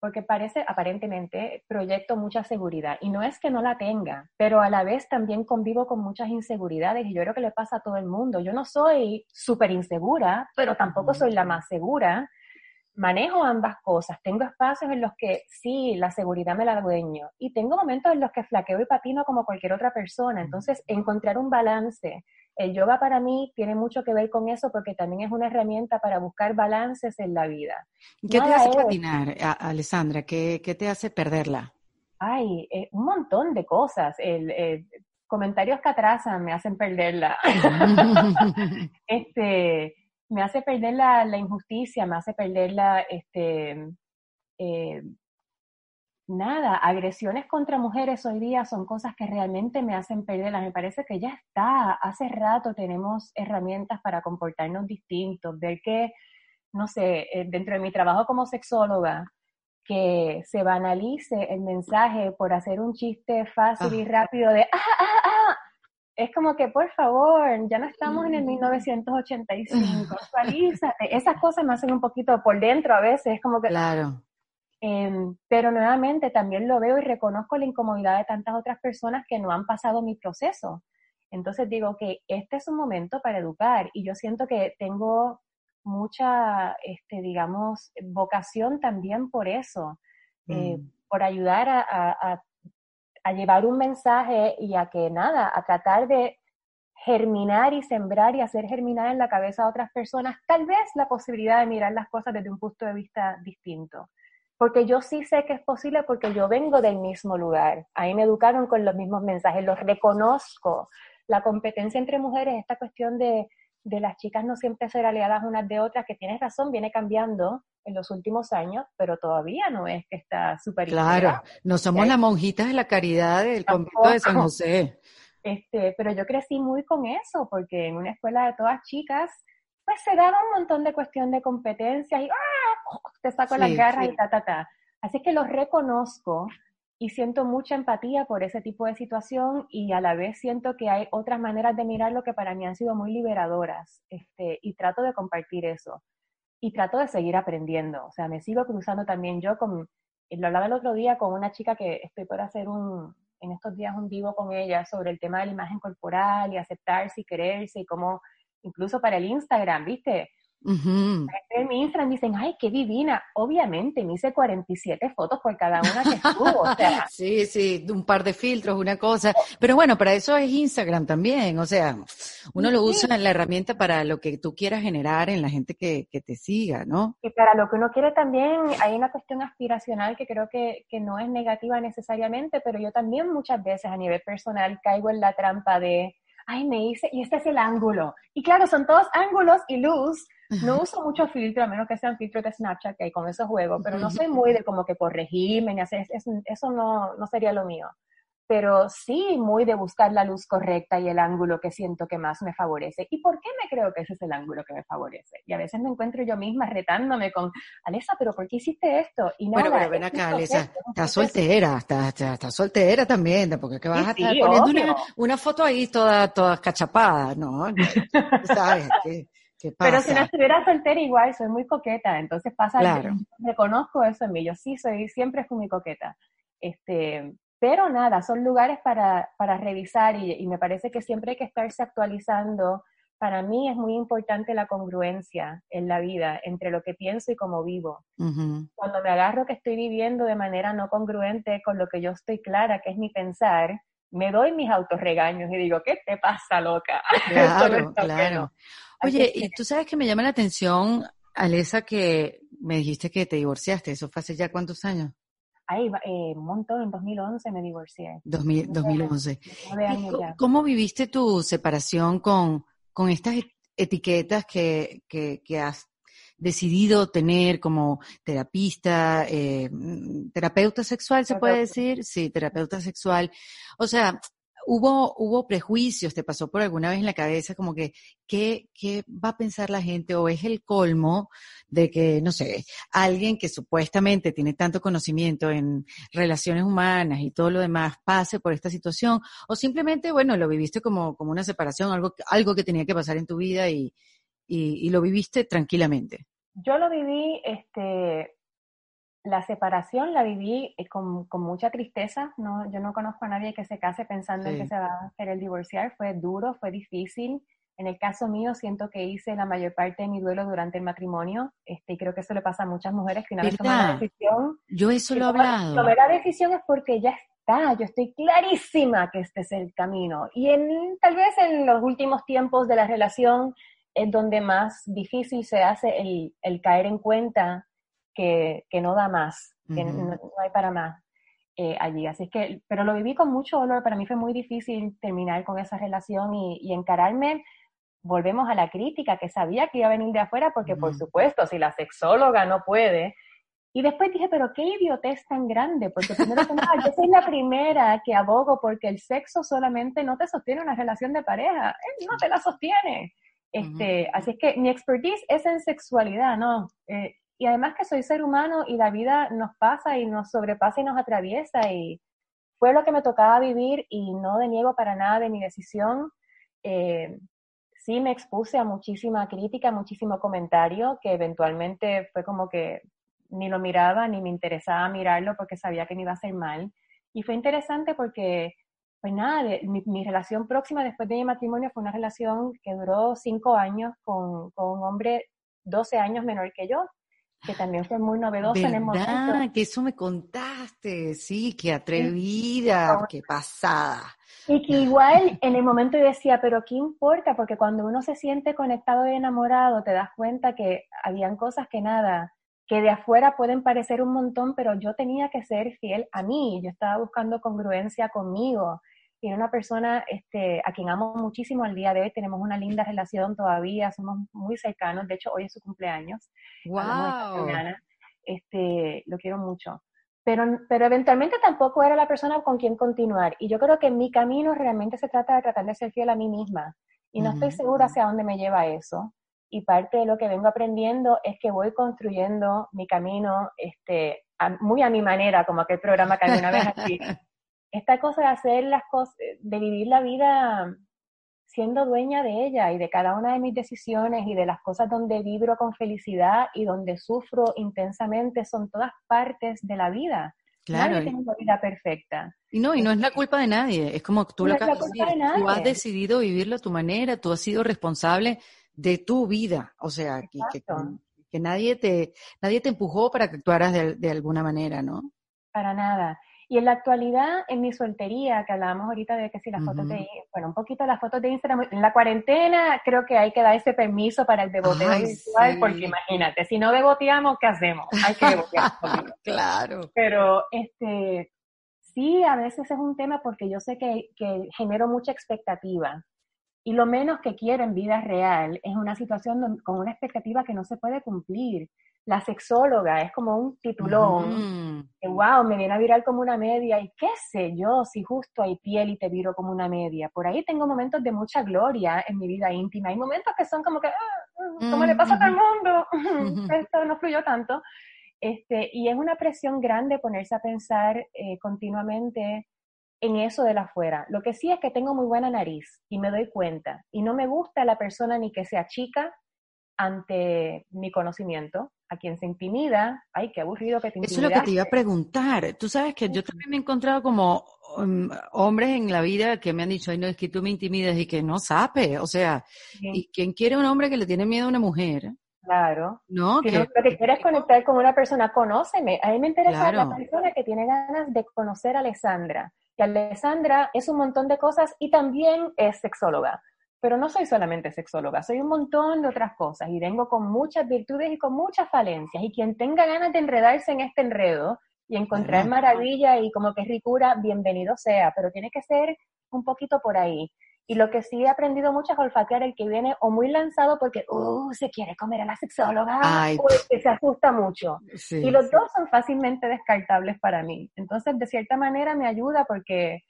porque parece aparentemente proyecto mucha seguridad y no es que no la tenga, pero a la vez también convivo con muchas inseguridades y yo creo que le pasa a todo el mundo. Yo no soy súper insegura, pero tampoco soy la más segura. Manejo ambas cosas. Tengo espacios en los que sí, la seguridad me la dueño y tengo momentos en los que flaqueo y patino como cualquier otra persona. Entonces, encontrar un balance el yoga para mí tiene mucho que ver con eso porque también es una herramienta para buscar balances en la vida. ¿Qué te hace patinar, Alessandra? ¿Qué, te hace perderla? Ay, eh, un montón de cosas. El, comentarios que atrasan me hacen perderla. <laughs> este, me hace perder la, injusticia, me hace perder la, este, eh, nada, agresiones contra mujeres hoy día son cosas que realmente me hacen perderlas. Me parece que ya está, hace rato tenemos herramientas para comportarnos distintos, ver que, no sé, eh, dentro de mi trabajo como sexóloga, que se banalice el mensaje por hacer un chiste fácil y ah. rápido de, ah, ah, ah, es como que, por favor, ya no estamos en el 1985, <laughs> actualízate. Esas cosas me hacen un poquito por dentro a veces, es como que... Claro. Em, pero nuevamente también lo veo y reconozco la incomodidad de tantas otras personas que no han pasado mi proceso. Entonces digo que este es un momento para educar y yo siento que tengo mucha, este, digamos, vocación también por eso, eh, mm. por ayudar a, a, llevar un mensaje y a que nada, a tratar de germinar y sembrar y hacer germinar en la cabeza de otras personas tal vez la posibilidad de mirar las cosas desde un punto de vista distinto. Porque yo sí sé que es posible porque yo vengo del mismo lugar. Ahí me educaron con los mismos mensajes, los reconozco, la competencia entre mujeres, esta cuestión de, de las chicas no siempre ser aliadas unas de otras, que tienes razón, viene cambiando en los últimos años, pero todavía no es que está súper Claro, no somos las monjitas de la caridad del convento de San José. Este, pero yo crecí muy con eso, porque en una escuela de todas chicas, pues se daba un montón de cuestión de competencias y ¡ah! Te saco las garras y ta, ta, ta. Así que los reconozco, y siento mucha empatía por ese tipo de situación y a la vez siento que hay otras maneras de mirarlo que para mí han sido muy liberadoras este, y trato de compartir eso y trato de seguir aprendiendo. O sea, me sigo cruzando también yo con, lo hablaba el otro día con una chica que estoy por hacer un, en estos días un vivo con ella sobre el tema de la imagen corporal y aceptarse y quererse y cómo incluso para el Instagram, ¿viste? Uh En mi Instagram dicen, ay, qué divina. Obviamente, me hice 47 fotos por cada una que estuvo. O sea. <laughs> sí, sí, un par de filtros, una cosa. Pero bueno, para eso es Instagram también. O sea, uno lo usa en la herramienta para lo que tú quieras generar en la gente que, que, te siga, ¿no? Y para lo que uno quiere también, hay una cuestión aspiracional que creo que, que no es negativa necesariamente, pero yo también muchas veces a nivel personal caigo en la trampa de, ay, me hice, y este es el ángulo. Y claro, son todos ángulos y luz no uso mucho filtro, a menos que sean filtros de Snapchat, que hay con esos juegos, pero no soy muy de como que corregirme ni hacer, eso no, no sería lo mío. Pero sí muy de buscar la luz correcta y el ángulo que siento que más me favorece. ¿Y por qué me creo que ese es el ángulo que me favorece? Y a veces me encuentro yo misma retándome con, Alesa, ¿pero por qué hiciste esto? Y bueno, pero ven acá, Alesa, estás soltera, estás, soltera también, porque que vas a estar poniendo una, una, foto ahí toda, toda cachapada, ¿no? <laughs> ¿Sabes? Pero si no estuviera soltera igual, soy muy coqueta, entonces pasa, claro. <laughs> reconozco eso en mí, yo sí soy, siempre fui muy coqueta. Este, pero nada, son lugares para, para revisar y, me parece que siempre hay que estarse actualizando. Para mí es muy importante la congruencia en la vida entre lo que pienso y cómo vivo. Cuando me agarro que estoy viviendo de manera no congruente con lo que yo estoy clara, que es mi pensar, me doy mis autorregaños y digo, ¿qué te pasa, loca? <laughs> Claro, claro. Oye, y tú sabes que me llama la atención, Alesa, que me dijiste que te divorciaste. ¿Eso fue hace ya cuántos años? Ay, eh, un montón, en 2011 me divorcié. 2011. ¿Cómo, viviste tu separación con, con estas etiquetas que, que, que has decidido tener como terapista, eh, terapeuta sexual, se puede decir? Sí, terapeuta sexual. O sea, hubo, hubo prejuicios, te pasó por alguna vez en la cabeza como que, ¿qué, ¿qué va a pensar la gente? O es el colmo de que, no sé, alguien que supuestamente tiene tanto conocimiento en relaciones humanas y todo lo demás pase por esta situación, o simplemente, bueno, lo viviste como, como una separación, algo, algo que tenía que pasar en tu vida y, y, y lo viviste tranquilamente. Yo lo viví, este, la separación la viví eh, con, con, mucha tristeza. No, yo no conozco a nadie que se case pensando en que se va a querer divorciar. Fue duro, fue difícil. En el caso mío, siento que hice la mayor parte de mi duelo durante el matrimonio. Este, y creo que eso le pasa a muchas mujeres que una vez toman la decisión. Yo eso lo he hablado. Tomé la decisión es porque ya está. Yo estoy clarísima que este es el camino. Y en, tal vez en los últimos tiempos de la relación es donde más difícil se hace el, el caer en cuenta que, que no da más, que no, hay para más eh, allí. Así que, pero lo viví con mucho dolor. Para mí fue muy difícil terminar con esa relación y, y encararme. Volvemos a la crítica, que sabía que iba a venir de afuera, porque por supuesto, si la sexóloga no puede, y después dije, pero qué idiotez tan grande, porque primero que nada, yo soy la primera que abogo porque el sexo solamente no te sostiene una relación de pareja, él no te la sostiene. Este, Así es que mi expertise es en sexualidad, ¿no? Eh, y además que soy ser humano y la vida nos pasa y nos sobrepasa y nos atraviesa y fue lo que me tocaba vivir y no deniego para nada de mi decisión. Eh, sí me expuse a muchísima crítica, muchísimo comentario, que eventualmente fue como que ni lo miraba ni me interesaba mirarlo porque sabía que me iba a hacer mal. Y fue interesante porque, pues nada, mi, relación próxima después de mi matrimonio fue una relación que duró cinco años con, con un hombre 12 años menor que yo que también fue muy novedoso en el momento. que eso me contaste, sí, qué atrevida, qué pasada. Y que igual en el momento yo decía, pero ¿qué importa? Porque cuando uno se siente conectado y enamorado, te das cuenta que habían cosas que nada, que de afuera pueden parecer un montón, pero yo tenía que ser fiel a mí, yo estaba buscando congruencia conmigo y era una persona este, a quien amo muchísimo al día de hoy. Tenemos una linda relación todavía, somos muy cercanos. De hecho, hoy es su cumpleaños. ¡Wow! Este, lo quiero mucho. Pero, pero eventualmente tampoco era la persona con quien continuar. Y yo creo que mi camino realmente se trata de tratar de ser fiel a mí misma. Y no estoy segura hacia dónde me lleva eso. Y parte de lo que vengo aprendiendo es que voy construyendo mi camino este, muy a mi manera, como aquel programa que alguna vez así, <laughs> esta cosa de hacer las cosas, de vivir la vida siendo dueña de ella y de cada una de mis decisiones y de las cosas donde vibro con felicidad y donde sufro intensamente son todas partes de la vida. Claro. Nadie tiene una vida perfecta. Y no, y no es la culpa de nadie, es como tú lo acabas de decir, tú has decidido vivirlo a tu manera, tú has sido responsable de tu vida, o sea, que, que, nadie te nadie te empujó para que actuaras de, de alguna manera, ¿no? Para nada. Y en la actualidad, en mi soltería, que hablábamos ahorita de que si las fotos de, bueno, un poquito las fotos de Instagram, en la cuarentena creo que hay que dar ese permiso para el deboteo virtual, porque imagínate, si no deboteamos, ¿qué hacemos? Hay que debotear. <laughs> claro. Pero, este, sí, a veces es un tema porque yo sé que, que genero mucha expectativa. Y lo menos que quiero en vida real es una situación con una expectativa que no se puede cumplir. La sexóloga, es como un titulón, que wow, me viene a virar como una media, y qué sé yo, si justo hay piel y te viro como una media. Por ahí tengo momentos de mucha gloria en mi vida íntima, hay momentos que son como que, ah, como le pasa a todo el mundo, <laughs> <laughs> esto no fluyó tanto. Este, y es una presión grande ponerse a pensar eh, continuamente en eso de la afuera. Lo que sí es que tengo muy buena nariz y me doy cuenta, y no me gusta la persona ni que sea chica ante mi conocimiento, a quien se intimida, ay, qué aburrido que te Eso es lo que te iba a preguntar. Tú sabes que yo también me he encontrado como um, hombres en la vida que me han dicho, ay, no, es que tú me intimidas y que no sabe, o sea, ¿y quién quiere un hombre que le tiene miedo a una mujer? Claro. No, que, lo que quieres conectar con una persona, conóceme. A mí me interesa la persona que tiene ganas de conocer a Alessandra. Que Alessandra es un montón de cosas y también es sexóloga pero no soy solamente sexóloga, soy un montón de otras cosas y vengo con muchas virtudes y con muchas falencias. Y quien tenga ganas de enredarse en este enredo y encontrar maravilla y como que ricura, bienvenido sea, pero tiene que ser un poquito por ahí. Y lo que sí he aprendido mucho es olfatear el que viene o muy lanzado porque, uh, se quiere comer a la sexóloga, o el que se asusta mucho. y los dos son fácilmente descartables para mí. Entonces, de cierta manera me ayuda porque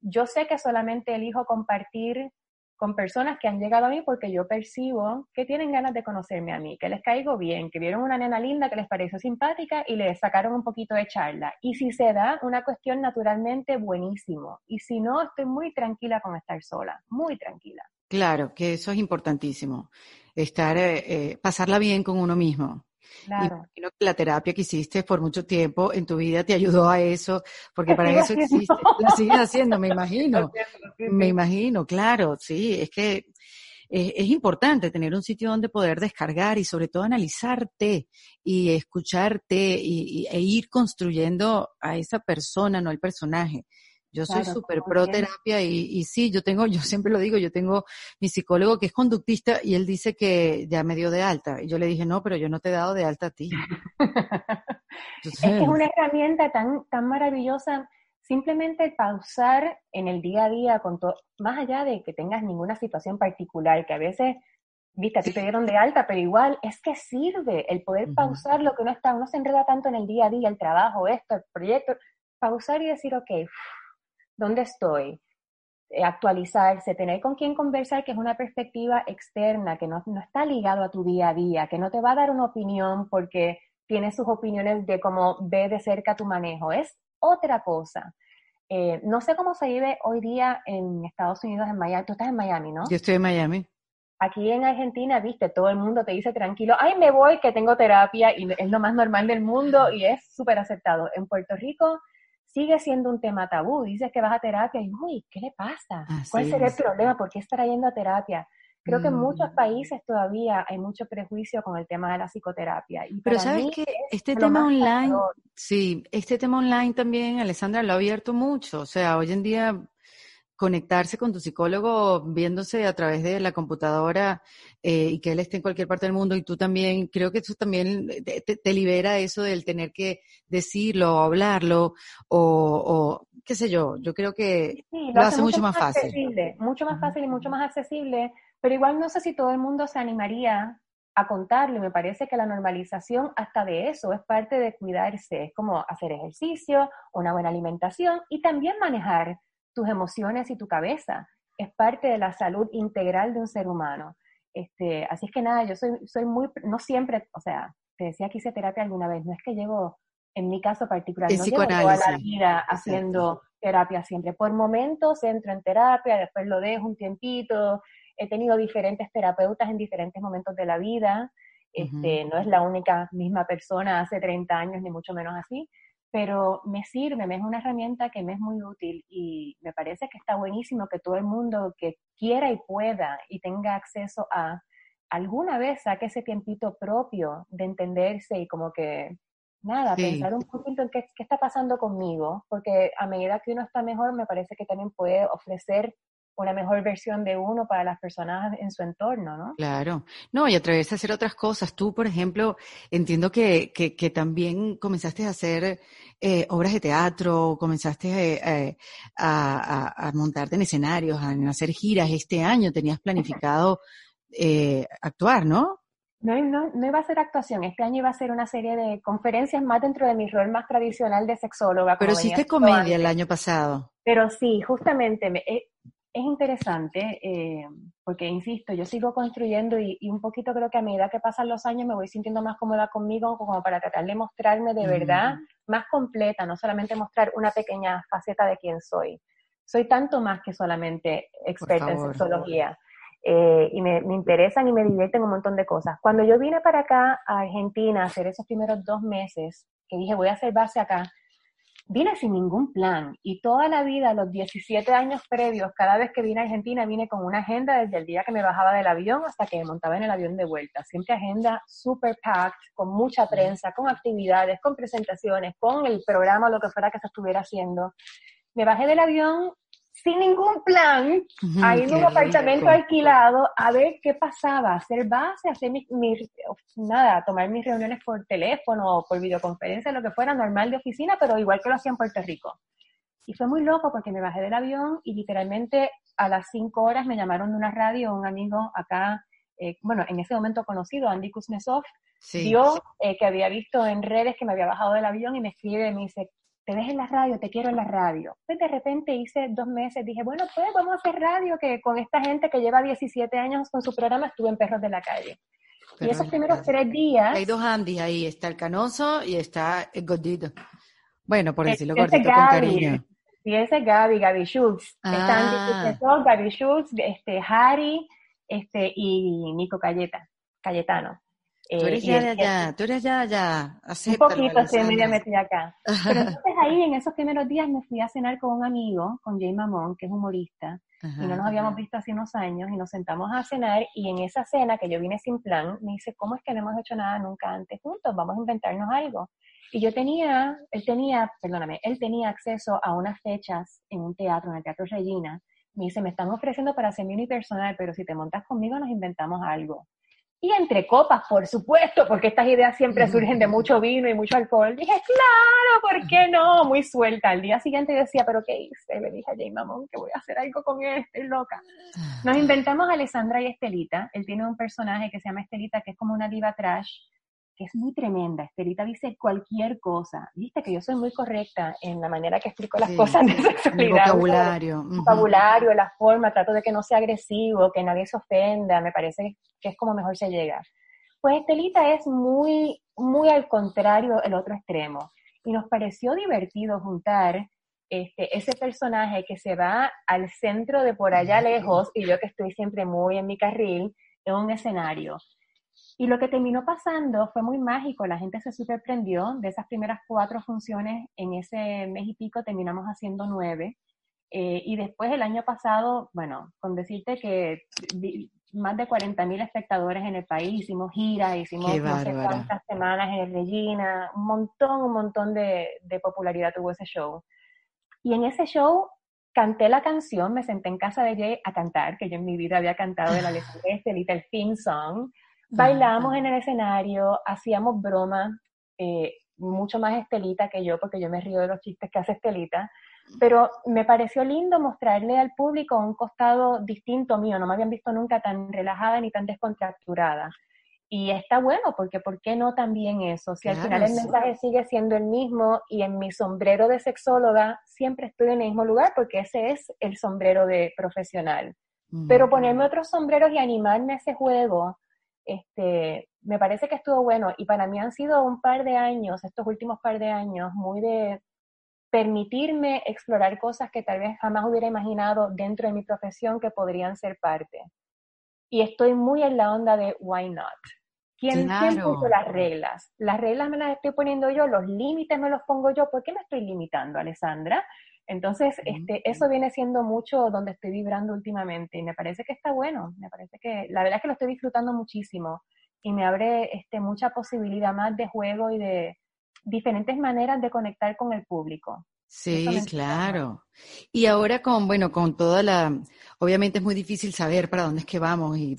yo sé que solamente elijo compartir con personas que han llegado a mí porque yo percibo que tienen ganas de conocerme a mí, que les caigo bien, que vieron una nena linda que les pareció simpática y les sacaron un poquito de charla. Y si se da una cuestión naturalmente, buenísimo. Y si no, estoy muy tranquila con estar sola, muy tranquila. Claro, que eso es importantísimo, estar, eh, eh, pasarla bien con uno mismo. Claro. Y la terapia que hiciste por mucho tiempo en tu vida te ayudó a eso, porque <laughs> para eso existe. La sigues haciendo, me imagino. Me imagino, claro, sí, es que es, importante tener un sitio donde poder descargar y sobre todo analizarte y escucharte y, e ir construyendo a esa persona, no el personaje. Yo soy súper pro terapia y, y, sí, yo tengo, <laughs> yo siempre lo digo, yo tengo mi psicólogo que es conductista y él dice que ya me dio de alta. Y yo le dije, no, pero yo no te he dado de alta a ti. <laughs> es que es una herramienta tan, tan maravillosa. Simplemente pausar en el día a día, con todo, más allá de que tengas ninguna situación particular, que a veces viste, a ti te dieron de alta, pero igual es que sirve el poder pausar lo que uno está, uno se enreda tanto en el día a día, el trabajo, esto, el proyecto, pausar y decir, ok, dónde estoy, eh, actualizarse, tener con quién conversar, que es una perspectiva externa, que no, está ligado a tu día a día, que no te va a dar una opinión porque tiene sus opiniones de cómo ve de cerca tu manejo, es otra cosa. Eh, no sé cómo se vive hoy día en Estados Unidos, en Miami. Tú estás en Miami, ¿no? Yo estoy en Miami. Aquí en Argentina, viste, todo el mundo te dice tranquilo, ay, me voy, que tengo terapia, y es lo más normal del mundo y es súper aceptado. En Puerto Rico sigue siendo un tema tabú. Dices que vas a terapia y, uy, ¿qué le pasa? ¿Cuál sería el problema? ¿Por qué estar yendo a terapia? Creo que en muchos mm. países todavía hay mucho prejuicio con el tema de la psicoterapia. Pero sabes que este tema online, sí, este tema online también, Alessandra, lo ha abierto mucho. O sea, hoy en día conectarse con tu psicólogo viéndose a través de la computadora eh, y que él esté en cualquier parte del mundo y tú también, creo que eso también te, libera eso del tener que decirlo o hablarlo o, qué sé yo, yo creo que lo, hace mucho, más, fácil. Mucho más fácil y mucho más accesible, pero igual no sé si todo el mundo se animaría a contarlo. Me parece que la normalización hasta de eso es parte de cuidarse, es como hacer ejercicio, una buena alimentación y también manejar tus emociones y tu cabeza. Es parte de la salud integral de un ser humano. Este, así es que nada, yo soy, soy muy, no siempre, o sea, te decía que hice terapia alguna vez, no es que llevo, en mi caso particular, no llevo toda la vida haciendo terapia siempre. Por momentos entro en terapia, después lo dejo un tiempito, he tenido diferentes terapeutas en diferentes momentos de la vida, este, no es la única misma persona hace 30 años, ni mucho menos así, pero me sirve, me es una herramienta que me es muy útil y me parece que está buenísimo que todo el mundo que quiera y pueda y tenga acceso a alguna vez saque ese tiempito propio de entenderse y como que nada, pensar un poquito en qué, qué, está pasando conmigo, porque a medida que uno está mejor, me parece que también puede ofrecer una mejor versión de uno para las personas en su entorno, ¿no? Claro. No, y atreverse a hacer otras cosas. Tú, por ejemplo, entiendo que, que, también comenzaste a hacer eh, obras de teatro, comenzaste eh, eh, a, a, montarte en escenarios, a, hacer giras. Este año tenías planificado actuar, ¿no? No, no, no, iba a ser actuación, este año iba a ser una serie de conferencias más dentro de mi rol más tradicional de sexóloga. Pero hiciste comedia el año pasado. Pero sí, justamente, me, es interesante eh, porque, insisto, yo sigo construyendo y, un poquito creo que a medida que pasan los años me voy sintiendo más cómoda conmigo como para tratar de mostrarme de verdad más completa, no solamente mostrar una pequeña faceta de quién soy. Soy tanto más que solamente experta en sexología. Eh, y me, me, interesan y me divierten un montón de cosas. Cuando yo vine para acá a Argentina a hacer esos primeros dos meses, que dije voy a hacer base acá, vine sin ningún plan y toda la vida, los 17 años previos, cada vez que vine a Argentina, vine con una agenda desde el día que me bajaba del avión hasta que me montaba en el avión de vuelta. Siempre agenda super packed, con mucha prensa, con actividades, con presentaciones, con el programa, lo que fuera que se estuviera haciendo. Me bajé del avión sin ningún plan, ahí en un apartamento alquilado, a ver qué pasaba, hacer base, hacer mi, nada, tomar mis reuniones por teléfono o por videoconferencia, lo que fuera normal de oficina, pero igual que lo hacía en Puerto Rico. Y fue muy loco porque me bajé del avión y literalmente a las cinco horas me llamaron de una radio un amigo acá, eh, bueno, en ese momento conocido, Andy Kuznetsov, vio eh, que había visto en redes que me había bajado del avión y me escribe me dice, te ves en la radio, te quiero en la radio. Pues de repente hice dos meses, dije, bueno, pues vamos a hacer radio, que con esta gente que lleva 17 años con su programa estuve en Perros de la Calle. y esos primeros tres días... Hay dos Andy ahí, está el Canoso y está el Gordito. Bueno, por decirlo gordito con cariño. Y ese es Gaby, Gaby Schultz. Ah. Están Gaby Schultz, este, Harry este, y Nico Cayeta, Cayetano. Tú eres eh, ya de allá, tú eres ya de allá. un poquito, estoy media metida acá. <laughs> Pero entonces ahí, en esos primeros días, me fui a cenar con un amigo, con Jay Mamón, que es humorista, y no nos habíamos visto hace unos años, y nos sentamos a cenar, y en esa cena, que yo vine sin plan, me dice, ¿cómo es que no hemos hecho nada nunca antes juntos? Vamos a inventarnos algo. Y yo tenía, él tenía, perdóname, él tenía acceso a unas fechas en un teatro, en el Teatro Regina. Me dice, me están ofreciendo para ser mi unipersonal, pero si te montas conmigo nos inventamos algo y entre copas, por supuesto, porque estas ideas siempre surgen de mucho vino y mucho alcohol. Dije, claro, ¿por qué no? Muy suelta. Al día siguiente decía, ¿pero qué hice? Le dije a Jay Mamón que voy a hacer algo con él, estoy loca. Nos inventamos a Alessandra y Estelita. Él tiene un personaje que se llama Estelita, que es como una diva trash, que es muy tremenda. Estelita dice cualquier cosa. Viste que yo soy muy correcta en la manera que explico las cosas de sexualidad. El vocabulario. El vocabulario, la forma, trato de que no sea agresivo, que nadie se ofenda, me parece que es como mejor se llega. Pues Estelita es muy, muy al contrario el otro extremo. Y nos pareció divertido juntar este, ese personaje que se va al centro de por allá lejos y yo que estoy siempre muy en mi carril, en un escenario. Y lo que terminó pasando fue muy mágico, la gente se sorprendió, de esas primeras cuatro funciones en ese mes y pico terminamos haciendo nueve. Eh, y después el año pasado, bueno, con decirte que más de 40.000 espectadores en el país, hicimos giras, hicimos no sé cuántas semanas en el Regina, un montón, un montón de, de popularidad tuvo ese show. Y en ese show canté la canción, me senté en casa de Jay a cantar, que yo en mi vida había cantado de la letra de <laughs> este Little Theme Song. Bailamos en el escenario, hacíamos broma, eh, mucho más Estelita que yo, porque yo me río de los chistes que hace Estelita, pero me pareció lindo mostrarle al público un costado distinto mío, no me habían visto nunca tan relajada ni tan descontracturada. Y está bueno, porque ¿por qué no también eso? Si al final el mensaje sigue siendo el mismo y en mi sombrero de sexóloga siempre estoy en el mismo lugar porque ese es el sombrero de profesional. Pero ponerme otros sombreros y animarme a ese juego, este, me parece que estuvo bueno. Y para mí han sido un par de años, estos últimos par de años, muy de permitirme explorar cosas que tal vez jamás hubiera imaginado dentro de mi profesión que podrían ser parte y estoy muy en la onda de why not. ¿Quién, puso las reglas? Las reglas me las estoy poniendo yo, los límites me los pongo yo. ¿Por qué me estoy limitando, Alessandra? Entonces, este, eso viene siendo mucho donde estoy vibrando últimamente y me parece que está bueno, me parece que la verdad es que lo estoy disfrutando muchísimo y me abre este, mucha posibilidad más de juego y de diferentes maneras de conectar con el público. Sí, claro. Y ahora con, bueno, con toda la, obviamente es muy difícil saber para dónde es que vamos y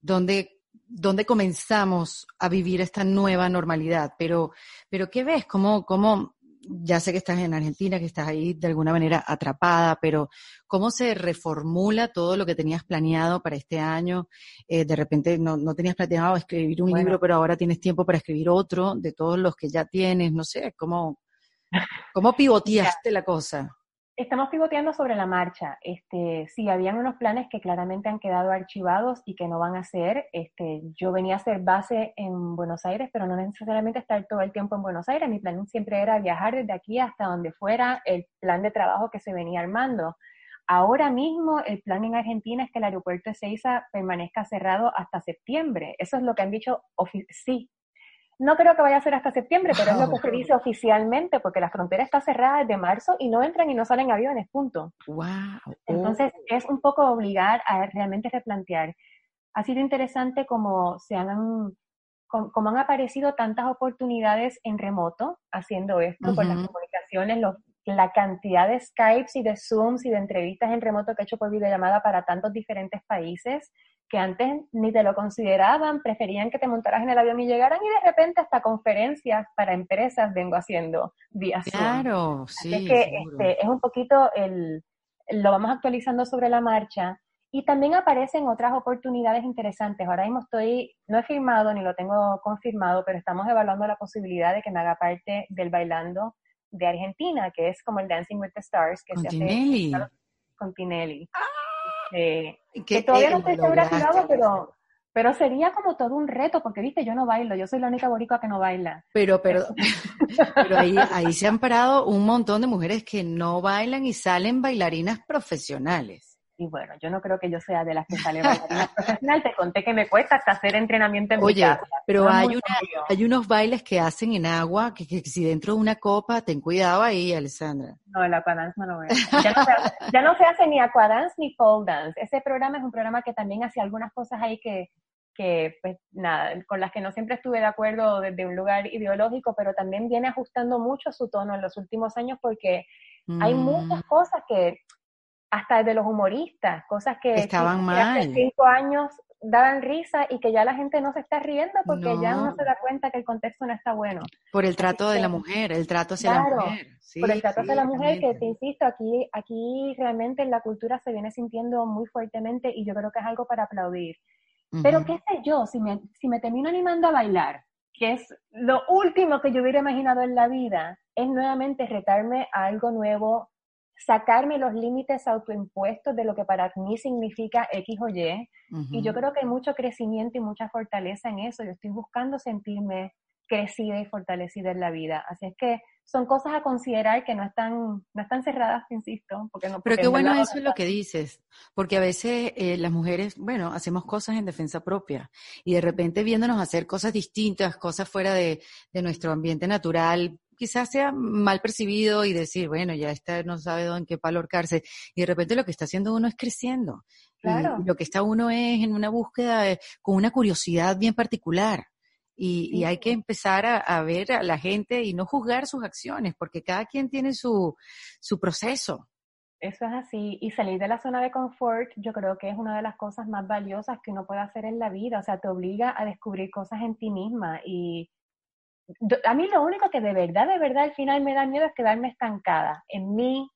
dónde, dónde comenzamos a vivir esta nueva normalidad, pero, pero ¿qué ves? ¿Cómo, cómo, ya sé que estás en Argentina, que estás ahí de alguna manera atrapada, pero ¿cómo se reformula todo lo que tenías planeado para este año? Eh, de repente no, no, tenías planeado escribir un libro, pero ahora tienes tiempo para escribir otro de todos los que ya tienes, no sé, ¿cómo, ¿Cómo <laughs> pivoteaste la cosa? Estamos pivoteando sobre la marcha. Este, sí, habían unos planes que claramente han quedado archivados y que no van a ser. Este, yo venía a ser base en Buenos Aires, pero no necesariamente estar todo el tiempo en Buenos Aires. Mi plan siempre era viajar desde aquí hasta donde fuera el plan de trabajo que se venía armando. Ahora mismo el plan en Argentina es que el aeropuerto de Ceiza permanezca cerrado hasta septiembre. Eso es lo que han dicho, sí, no creo que vaya a ser hasta septiembre, pero es lo que se <laughs> dice oficialmente, porque la frontera está cerrada desde marzo y no entran y no salen aviones, punto. Wow. Entonces es un poco obligar a realmente replantear. Ha sido interesante como se han, como han aparecido tantas oportunidades en remoto haciendo esto, con las comunicaciones, la cantidad de Skypes y de Zooms y de entrevistas en remoto que he hecho por videollamada para tantos diferentes países que antes ni te lo consideraban, preferían que te montaras en el avión y llegaran y de repente hasta conferencias para empresas vengo haciendo vía Claro, sí. Es que este, es un poquito el, lo vamos actualizando sobre la marcha y también aparecen otras oportunidades interesantes. Ahora mismo estoy, no he firmado ni lo tengo confirmado, pero estamos evaluando la posibilidad de que me haga parte del bailando de Argentina, que es como el Dancing with the Stars, que se hace con Tinelli. ¡Ah! Eh, que todavía no estoy segura si lo hago, pero, pero sería como todo un reto, porque viste, yo no bailo, yo soy la única boricua que no baila. Pero, pero, <laughs> pero ahí, ahí se han parado un montón de mujeres que no bailan y salen bailarinas profesionales. Y bueno, yo no creo que yo sea de las que <laughs> sale bailarina profesional. Te conté que me cuesta hasta hacer entrenamiento en Oye, pero hay, una, hay unos bailes que hacen en agua, que, que, si dentro de una copa, ten cuidado ahí, Alessandra. No, el aquadance no lo veo. Ya no, se, ya no se hace ni aquadance ni pole dance. Ese programa es un programa que también hace algunas cosas ahí que, que pues nada, con las que no siempre estuve de acuerdo desde un lugar ideológico, pero también viene ajustando mucho su tono en los últimos años porque hay muchas mm. cosas que hasta de los humoristas, cosas que estaban mal. Hace cinco años daban risa y que ya la gente no se está riendo porque ya uno se da cuenta que el contexto no está bueno. Por el trato de la mujer, el trato hacia la mujer. por el trato hacia la mujer, que te insisto, aquí, aquí realmente en la cultura se viene sintiendo muy fuertemente y yo creo que es algo para aplaudir. Pero qué sé yo, si me, si me termino animando a bailar, que es lo último que yo hubiera imaginado en la vida, es nuevamente retarme a algo nuevo, sacarme los límites autoimpuestos de lo que para mí significa X o Y. Y yo creo que hay mucho crecimiento y mucha fortaleza en eso. Yo estoy buscando sentirme crecida y fortalecida en la vida. Así es que son cosas a considerar que no están, no están cerradas, insisto. Porque no, Pero qué bueno eso es lo que dices, porque a veces eh, las mujeres, bueno, hacemos cosas en defensa propia y de repente viéndonos hacer cosas distintas, cosas fuera de, de nuestro ambiente natural, quizás sea mal percibido y decir, bueno, ya está, no sabe en qué palo ahorcarse. Y de repente lo que está haciendo uno es creciendo. Claro. lo que está uno es en una búsqueda con una curiosidad bien particular. Y, hay que empezar a, ver a la gente y no juzgar sus acciones, porque cada quien tiene su, su proceso. Eso es así. Y salir de la zona de confort, yo creo que es una de las cosas más valiosas que uno puede hacer en la vida. O sea, te obliga a descubrir cosas en ti misma. Y a mí lo único que de verdad, de verdad al final me da miedo es quedarme estancada en mi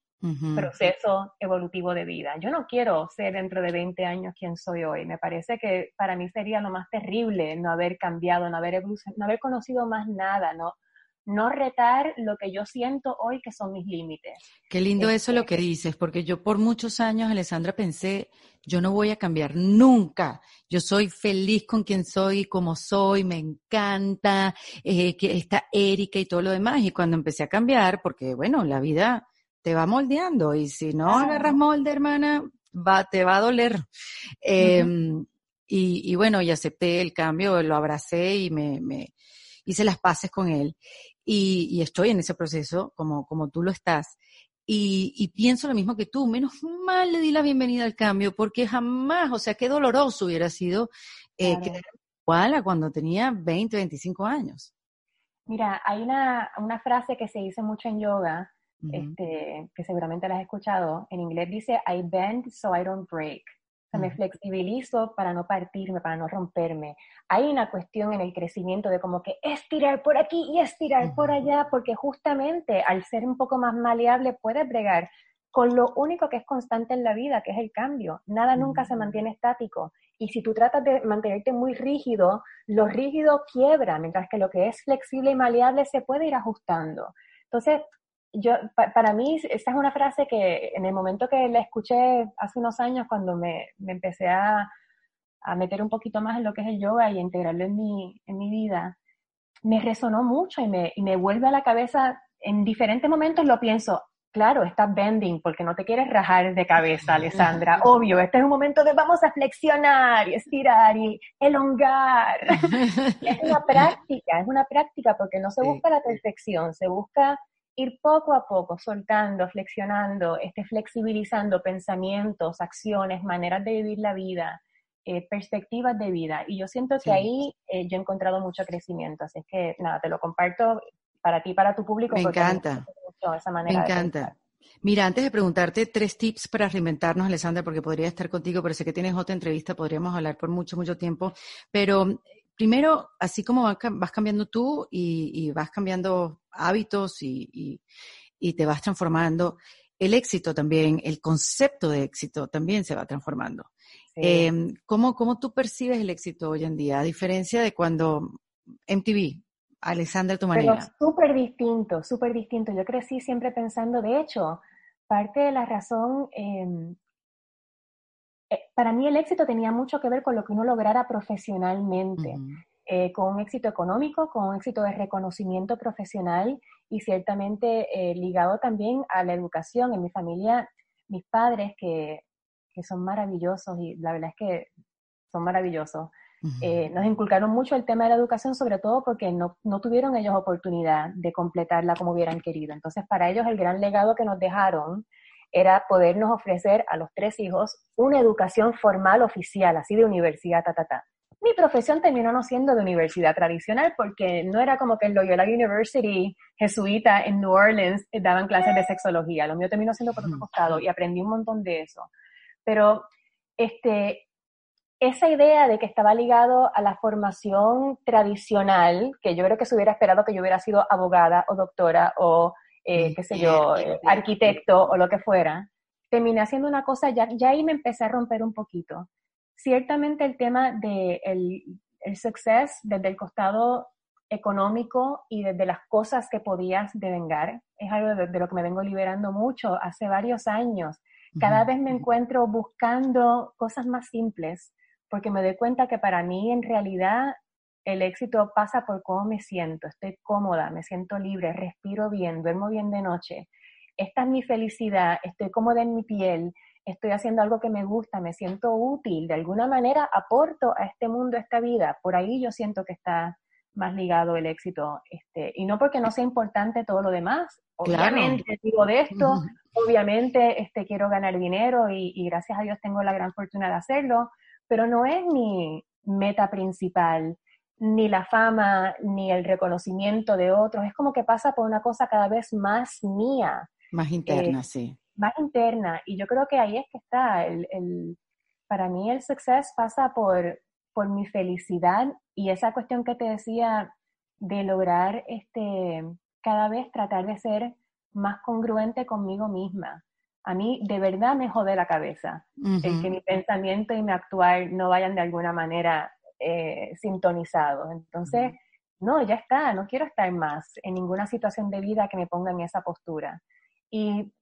proceso evolutivo de vida. Yo no quiero ser dentro de 20 años quien soy hoy. Me parece que para mí sería lo más terrible no haber cambiado, no haber, no haber conocido más nada, no, no retar lo que yo siento hoy que son mis límites. Qué lindo eso lo este que dices, porque yo por muchos años, Alessandra, pensé, yo no voy a cambiar nunca. Yo soy feliz con quien soy, como soy, me encanta, eh, que está Erika y todo lo demás. Y cuando empecé a cambiar, porque bueno, la vida te va moldeando y si no agarras molde, hermana, va, te va a doler. Em, y, bueno, y acepté el cambio, lo abracé y me, me hice las paces con él. Y, y, estoy en ese proceso como, como tú lo estás. Y, y, pienso lo mismo que tú, menos mal le di la bienvenida al cambio, porque jamás, o sea, qué doloroso hubiera sido eh, igual a cuando tenía 20, 25 años. Mira, hay una, una frase que se dice mucho en yoga, este, que seguramente la has escuchado, en inglés dice, I bend so I don't break. Sea, me flexibilizo para no partirme, para no romperme. Hay una cuestión en el crecimiento de como que estirar por aquí y estirar por allá, porque justamente al ser un poco más maleable puedes bregar con lo único que es constante en la vida, que es el cambio. Nada nunca se mantiene estático. Y si tú tratas de mantenerte muy rígido, lo rígido quiebra, mientras que lo que es flexible y maleable se puede ir ajustando. Entonces, yo, para mí, esa es una frase que en el momento que la escuché hace unos años, cuando me, me empecé a, a, meter un poquito más en lo que es el yoga y integrarlo en mi, en mi vida, me resonó mucho y me, y me vuelve a la cabeza. En diferentes momentos lo pienso, claro, estás bending porque no te quieres rajar de cabeza, Alessandra. Obvio, este es un momento de vamos a flexionar y estirar y elongar. <laughs> es una práctica, es una práctica porque no se busca la perfección, se busca ir poco a poco soltando, flexionando, este, flexibilizando pensamientos, acciones, maneras de vivir la vida, eh, perspectivas de vida. Y yo siento que ahí eh, yo he encontrado mucho crecimiento. Así es que nada, te lo comparto para ti, para tu público. Me encanta. Me encanta. Mira, antes de preguntarte tres tips para reinventarnos, Alessandra, porque podría estar contigo, pero sé que tienes otra entrevista, podríamos hablar por mucho, mucho tiempo. Pero primero, así como vas cambiando tú y, vas cambiando hábitos y, te vas transformando, el éxito también, el concepto de éxito también se va transformando. Em, ¿cómo, tú percibes el éxito hoy en día? A diferencia de cuando MTV, Alessandra, tu manera. Pero súper distinto, súper distinto. Yo crecí siempre pensando, de hecho, parte de la razón em, eh, para mí el éxito tenía mucho que ver con lo que uno lograra profesionalmente, eh, con un éxito económico, con un éxito de reconocimiento profesional y ciertamente eh, ligado también a la educación. En mi familia, mis padres, que, que son maravillosos y la verdad es que son maravillosos, nos inculcaron mucho el tema de la educación, sobre todo porque no, no, tuvieron ellos oportunidad de completarla como hubieran querido. Entonces, para ellos el gran legado que nos dejaron era podernos ofrecer a los tres hijos una educación formal oficial, así de universidad, ta, ta, ta. Mi profesión terminó no siendo de universidad tradicional porque no era como que en Loyola University jesuita en New Orleans eh, daban clases de sexología. Lo mío terminó siendo por otro costado y aprendí un montón de eso. Pero este, esa idea de que estaba ligado a la formación tradicional, que yo creo que se hubiera esperado que yo hubiera sido abogada o doctora o eh, qué sé yo, eh, arquitecto o lo que fuera, terminé haciendo una cosa, ya, ya ahí me empecé a romper un poquito. Ciertamente el tema del de el success desde el costado económico y desde las cosas que podías devengar, es algo de, lo que me vengo liberando mucho hace varios años. Cada vez me encuentro buscando cosas más simples, porque me doy cuenta que para mí en realidad el éxito pasa por cómo me siento, estoy cómoda, me siento libre, respiro bien, duermo bien de noche. Esta es mi felicidad, estoy cómoda en mi piel, estoy haciendo algo que me gusta, me siento útil, de alguna manera aporto a este mundo, a esta vida. Por ahí yo siento que está más ligado el éxito. Este, y no porque no sea importante todo lo demás, obviamente digo de esto, obviamente este, quiero ganar dinero y, y, gracias a Dios tengo la gran fortuna de hacerlo, pero no es mi meta principal, ni la fama, ni el reconocimiento de otros, es como que pasa por una cosa cada vez más mía. Más interna, eh, sí. Más interna, y yo creo que ahí es que está, el, el para mí el success pasa por, por mi felicidad y esa cuestión que te decía de lograr este, cada vez tratar de ser más congruente conmigo misma. A mí de verdad me jode la cabeza el que mi pensamiento y mi actuar no vayan de alguna manera eh, sintonizados. Entonces, no, ya está, no quiero estar más en ninguna situación de vida que me ponga en esa postura. Y,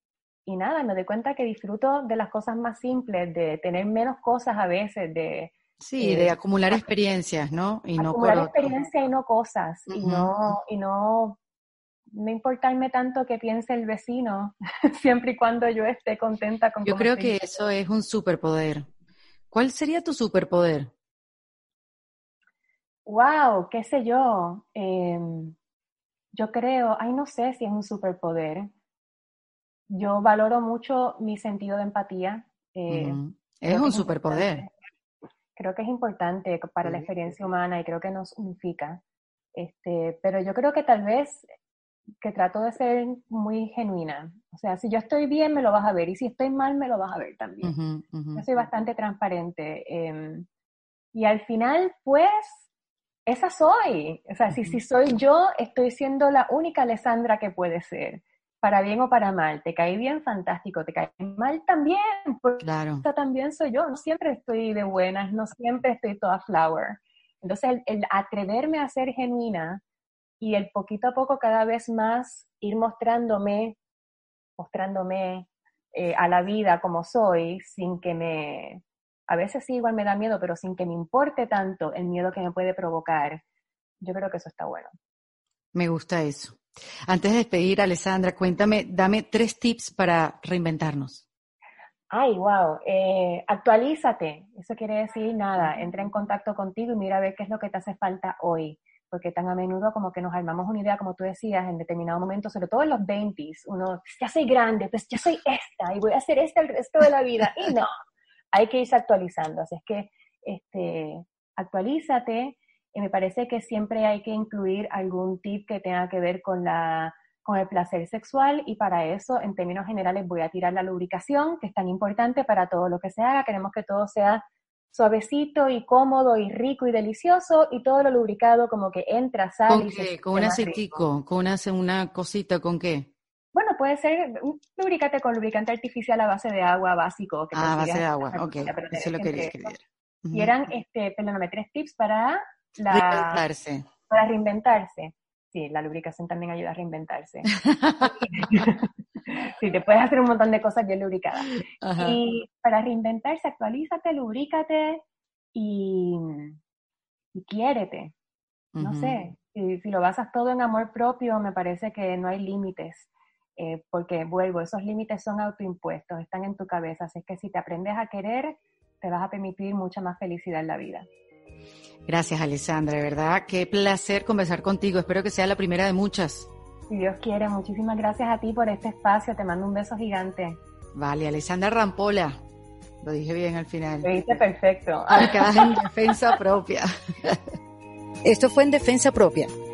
y nada, me doy cuenta que disfruto de las cosas más simples, de tener menos cosas a veces, de Sí, de acumular experiencias, ¿no? Y acumular no experiencias y no cosas, y no, y no, no importarme tanto que piense el vecino, <laughs> siempre y cuando yo esté contenta con Yo creo que eso es un superpoder. ¿Cuál sería tu superpoder? Wow, qué sé yo. Em, yo creo, ay, no sé si es un superpoder. Yo valoro mucho mi sentido de empatía. Eh, es un superpoder creo que es importante para la experiencia humana y creo que nos unifica. Este, pero yo creo que tal vez que trato de ser muy genuina. O sea, si yo estoy bien, me lo vas a ver, y si estoy mal, me lo vas a ver también. Yo soy bastante transparente. Em, y al final, pues, esa soy. O sea, si, si soy yo, estoy siendo la única Alessandra que puede ser para bien o para mal. Te cae bien, fantástico. Te cae mal también, porque claro. también soy yo. No siempre estoy de buenas, no siempre estoy toda flower. Entonces, el, atreverme a ser genuina y el poquito a poco cada vez más ir mostrándome, mostrándome eh, a la vida como soy, sin que me, a veces sí igual me da miedo, pero sin que me importe tanto el miedo que me puede provocar, yo creo que eso está bueno. Me gusta eso. Antes de despedir, Alessandra, cuéntame, dame tres tips para reinventarnos. Ay, wow. Eh, actualízate. Eso quiere decir nada. Entra en contacto contigo y mira a ver qué es lo que te hace falta hoy. Porque tan a menudo como que nos armamos una idea, como tú decías, en determinado momento, sobre todo en los 20 uno, ya soy grande, pues ya soy esta y voy a hacer esta el resto de la vida. Y no, hay que irse actualizando. Así es que, este, actualízate, y me parece que siempre hay que incluir algún tip que tenga que ver con, la, con el placer sexual y para eso, en términos generales, voy a tirar la lubricación, que es tan importante para todo lo que se haga. Queremos que todo sea suavecito y cómodo y rico y delicioso y todo lo lubricado como que entra, sale. ¿Con qué? ¿Con un aceitico? ¿Con una, una cosita? ¿Con qué? Bueno, puede ser un lubricante con lubricante artificial a base de agua básico. Que ah, a base de agua, ok. Eso lo quería escribir. Y eran, este, perdóname, tres tips para la, reinventarse. Para reinventarse. Sí, la lubricación también ayuda a reinventarse. <laughs> sí, te puedes hacer un montón de cosas bien lubricadas. Y para reinventarse, actualízate, lubrícate y, y quiérete. No sé, si, si, lo basas todo en amor propio, me parece que no hay límites. Eh, porque vuelvo, esos límites son autoimpuestos, están en tu cabeza. Así que si te aprendes a querer, te vas a permitir mucha más felicidad en la vida. Gracias, Alessandra, de verdad, qué placer conversar contigo. Espero que sea la primera de muchas. Si Dios quiere, muchísimas gracias a ti por este espacio. Te mando un beso gigante. Vale, Alessandra Rampola. Lo dije bien al final. Lo dice perfecto. Acá en defensa propia. Esto fue en defensa propia,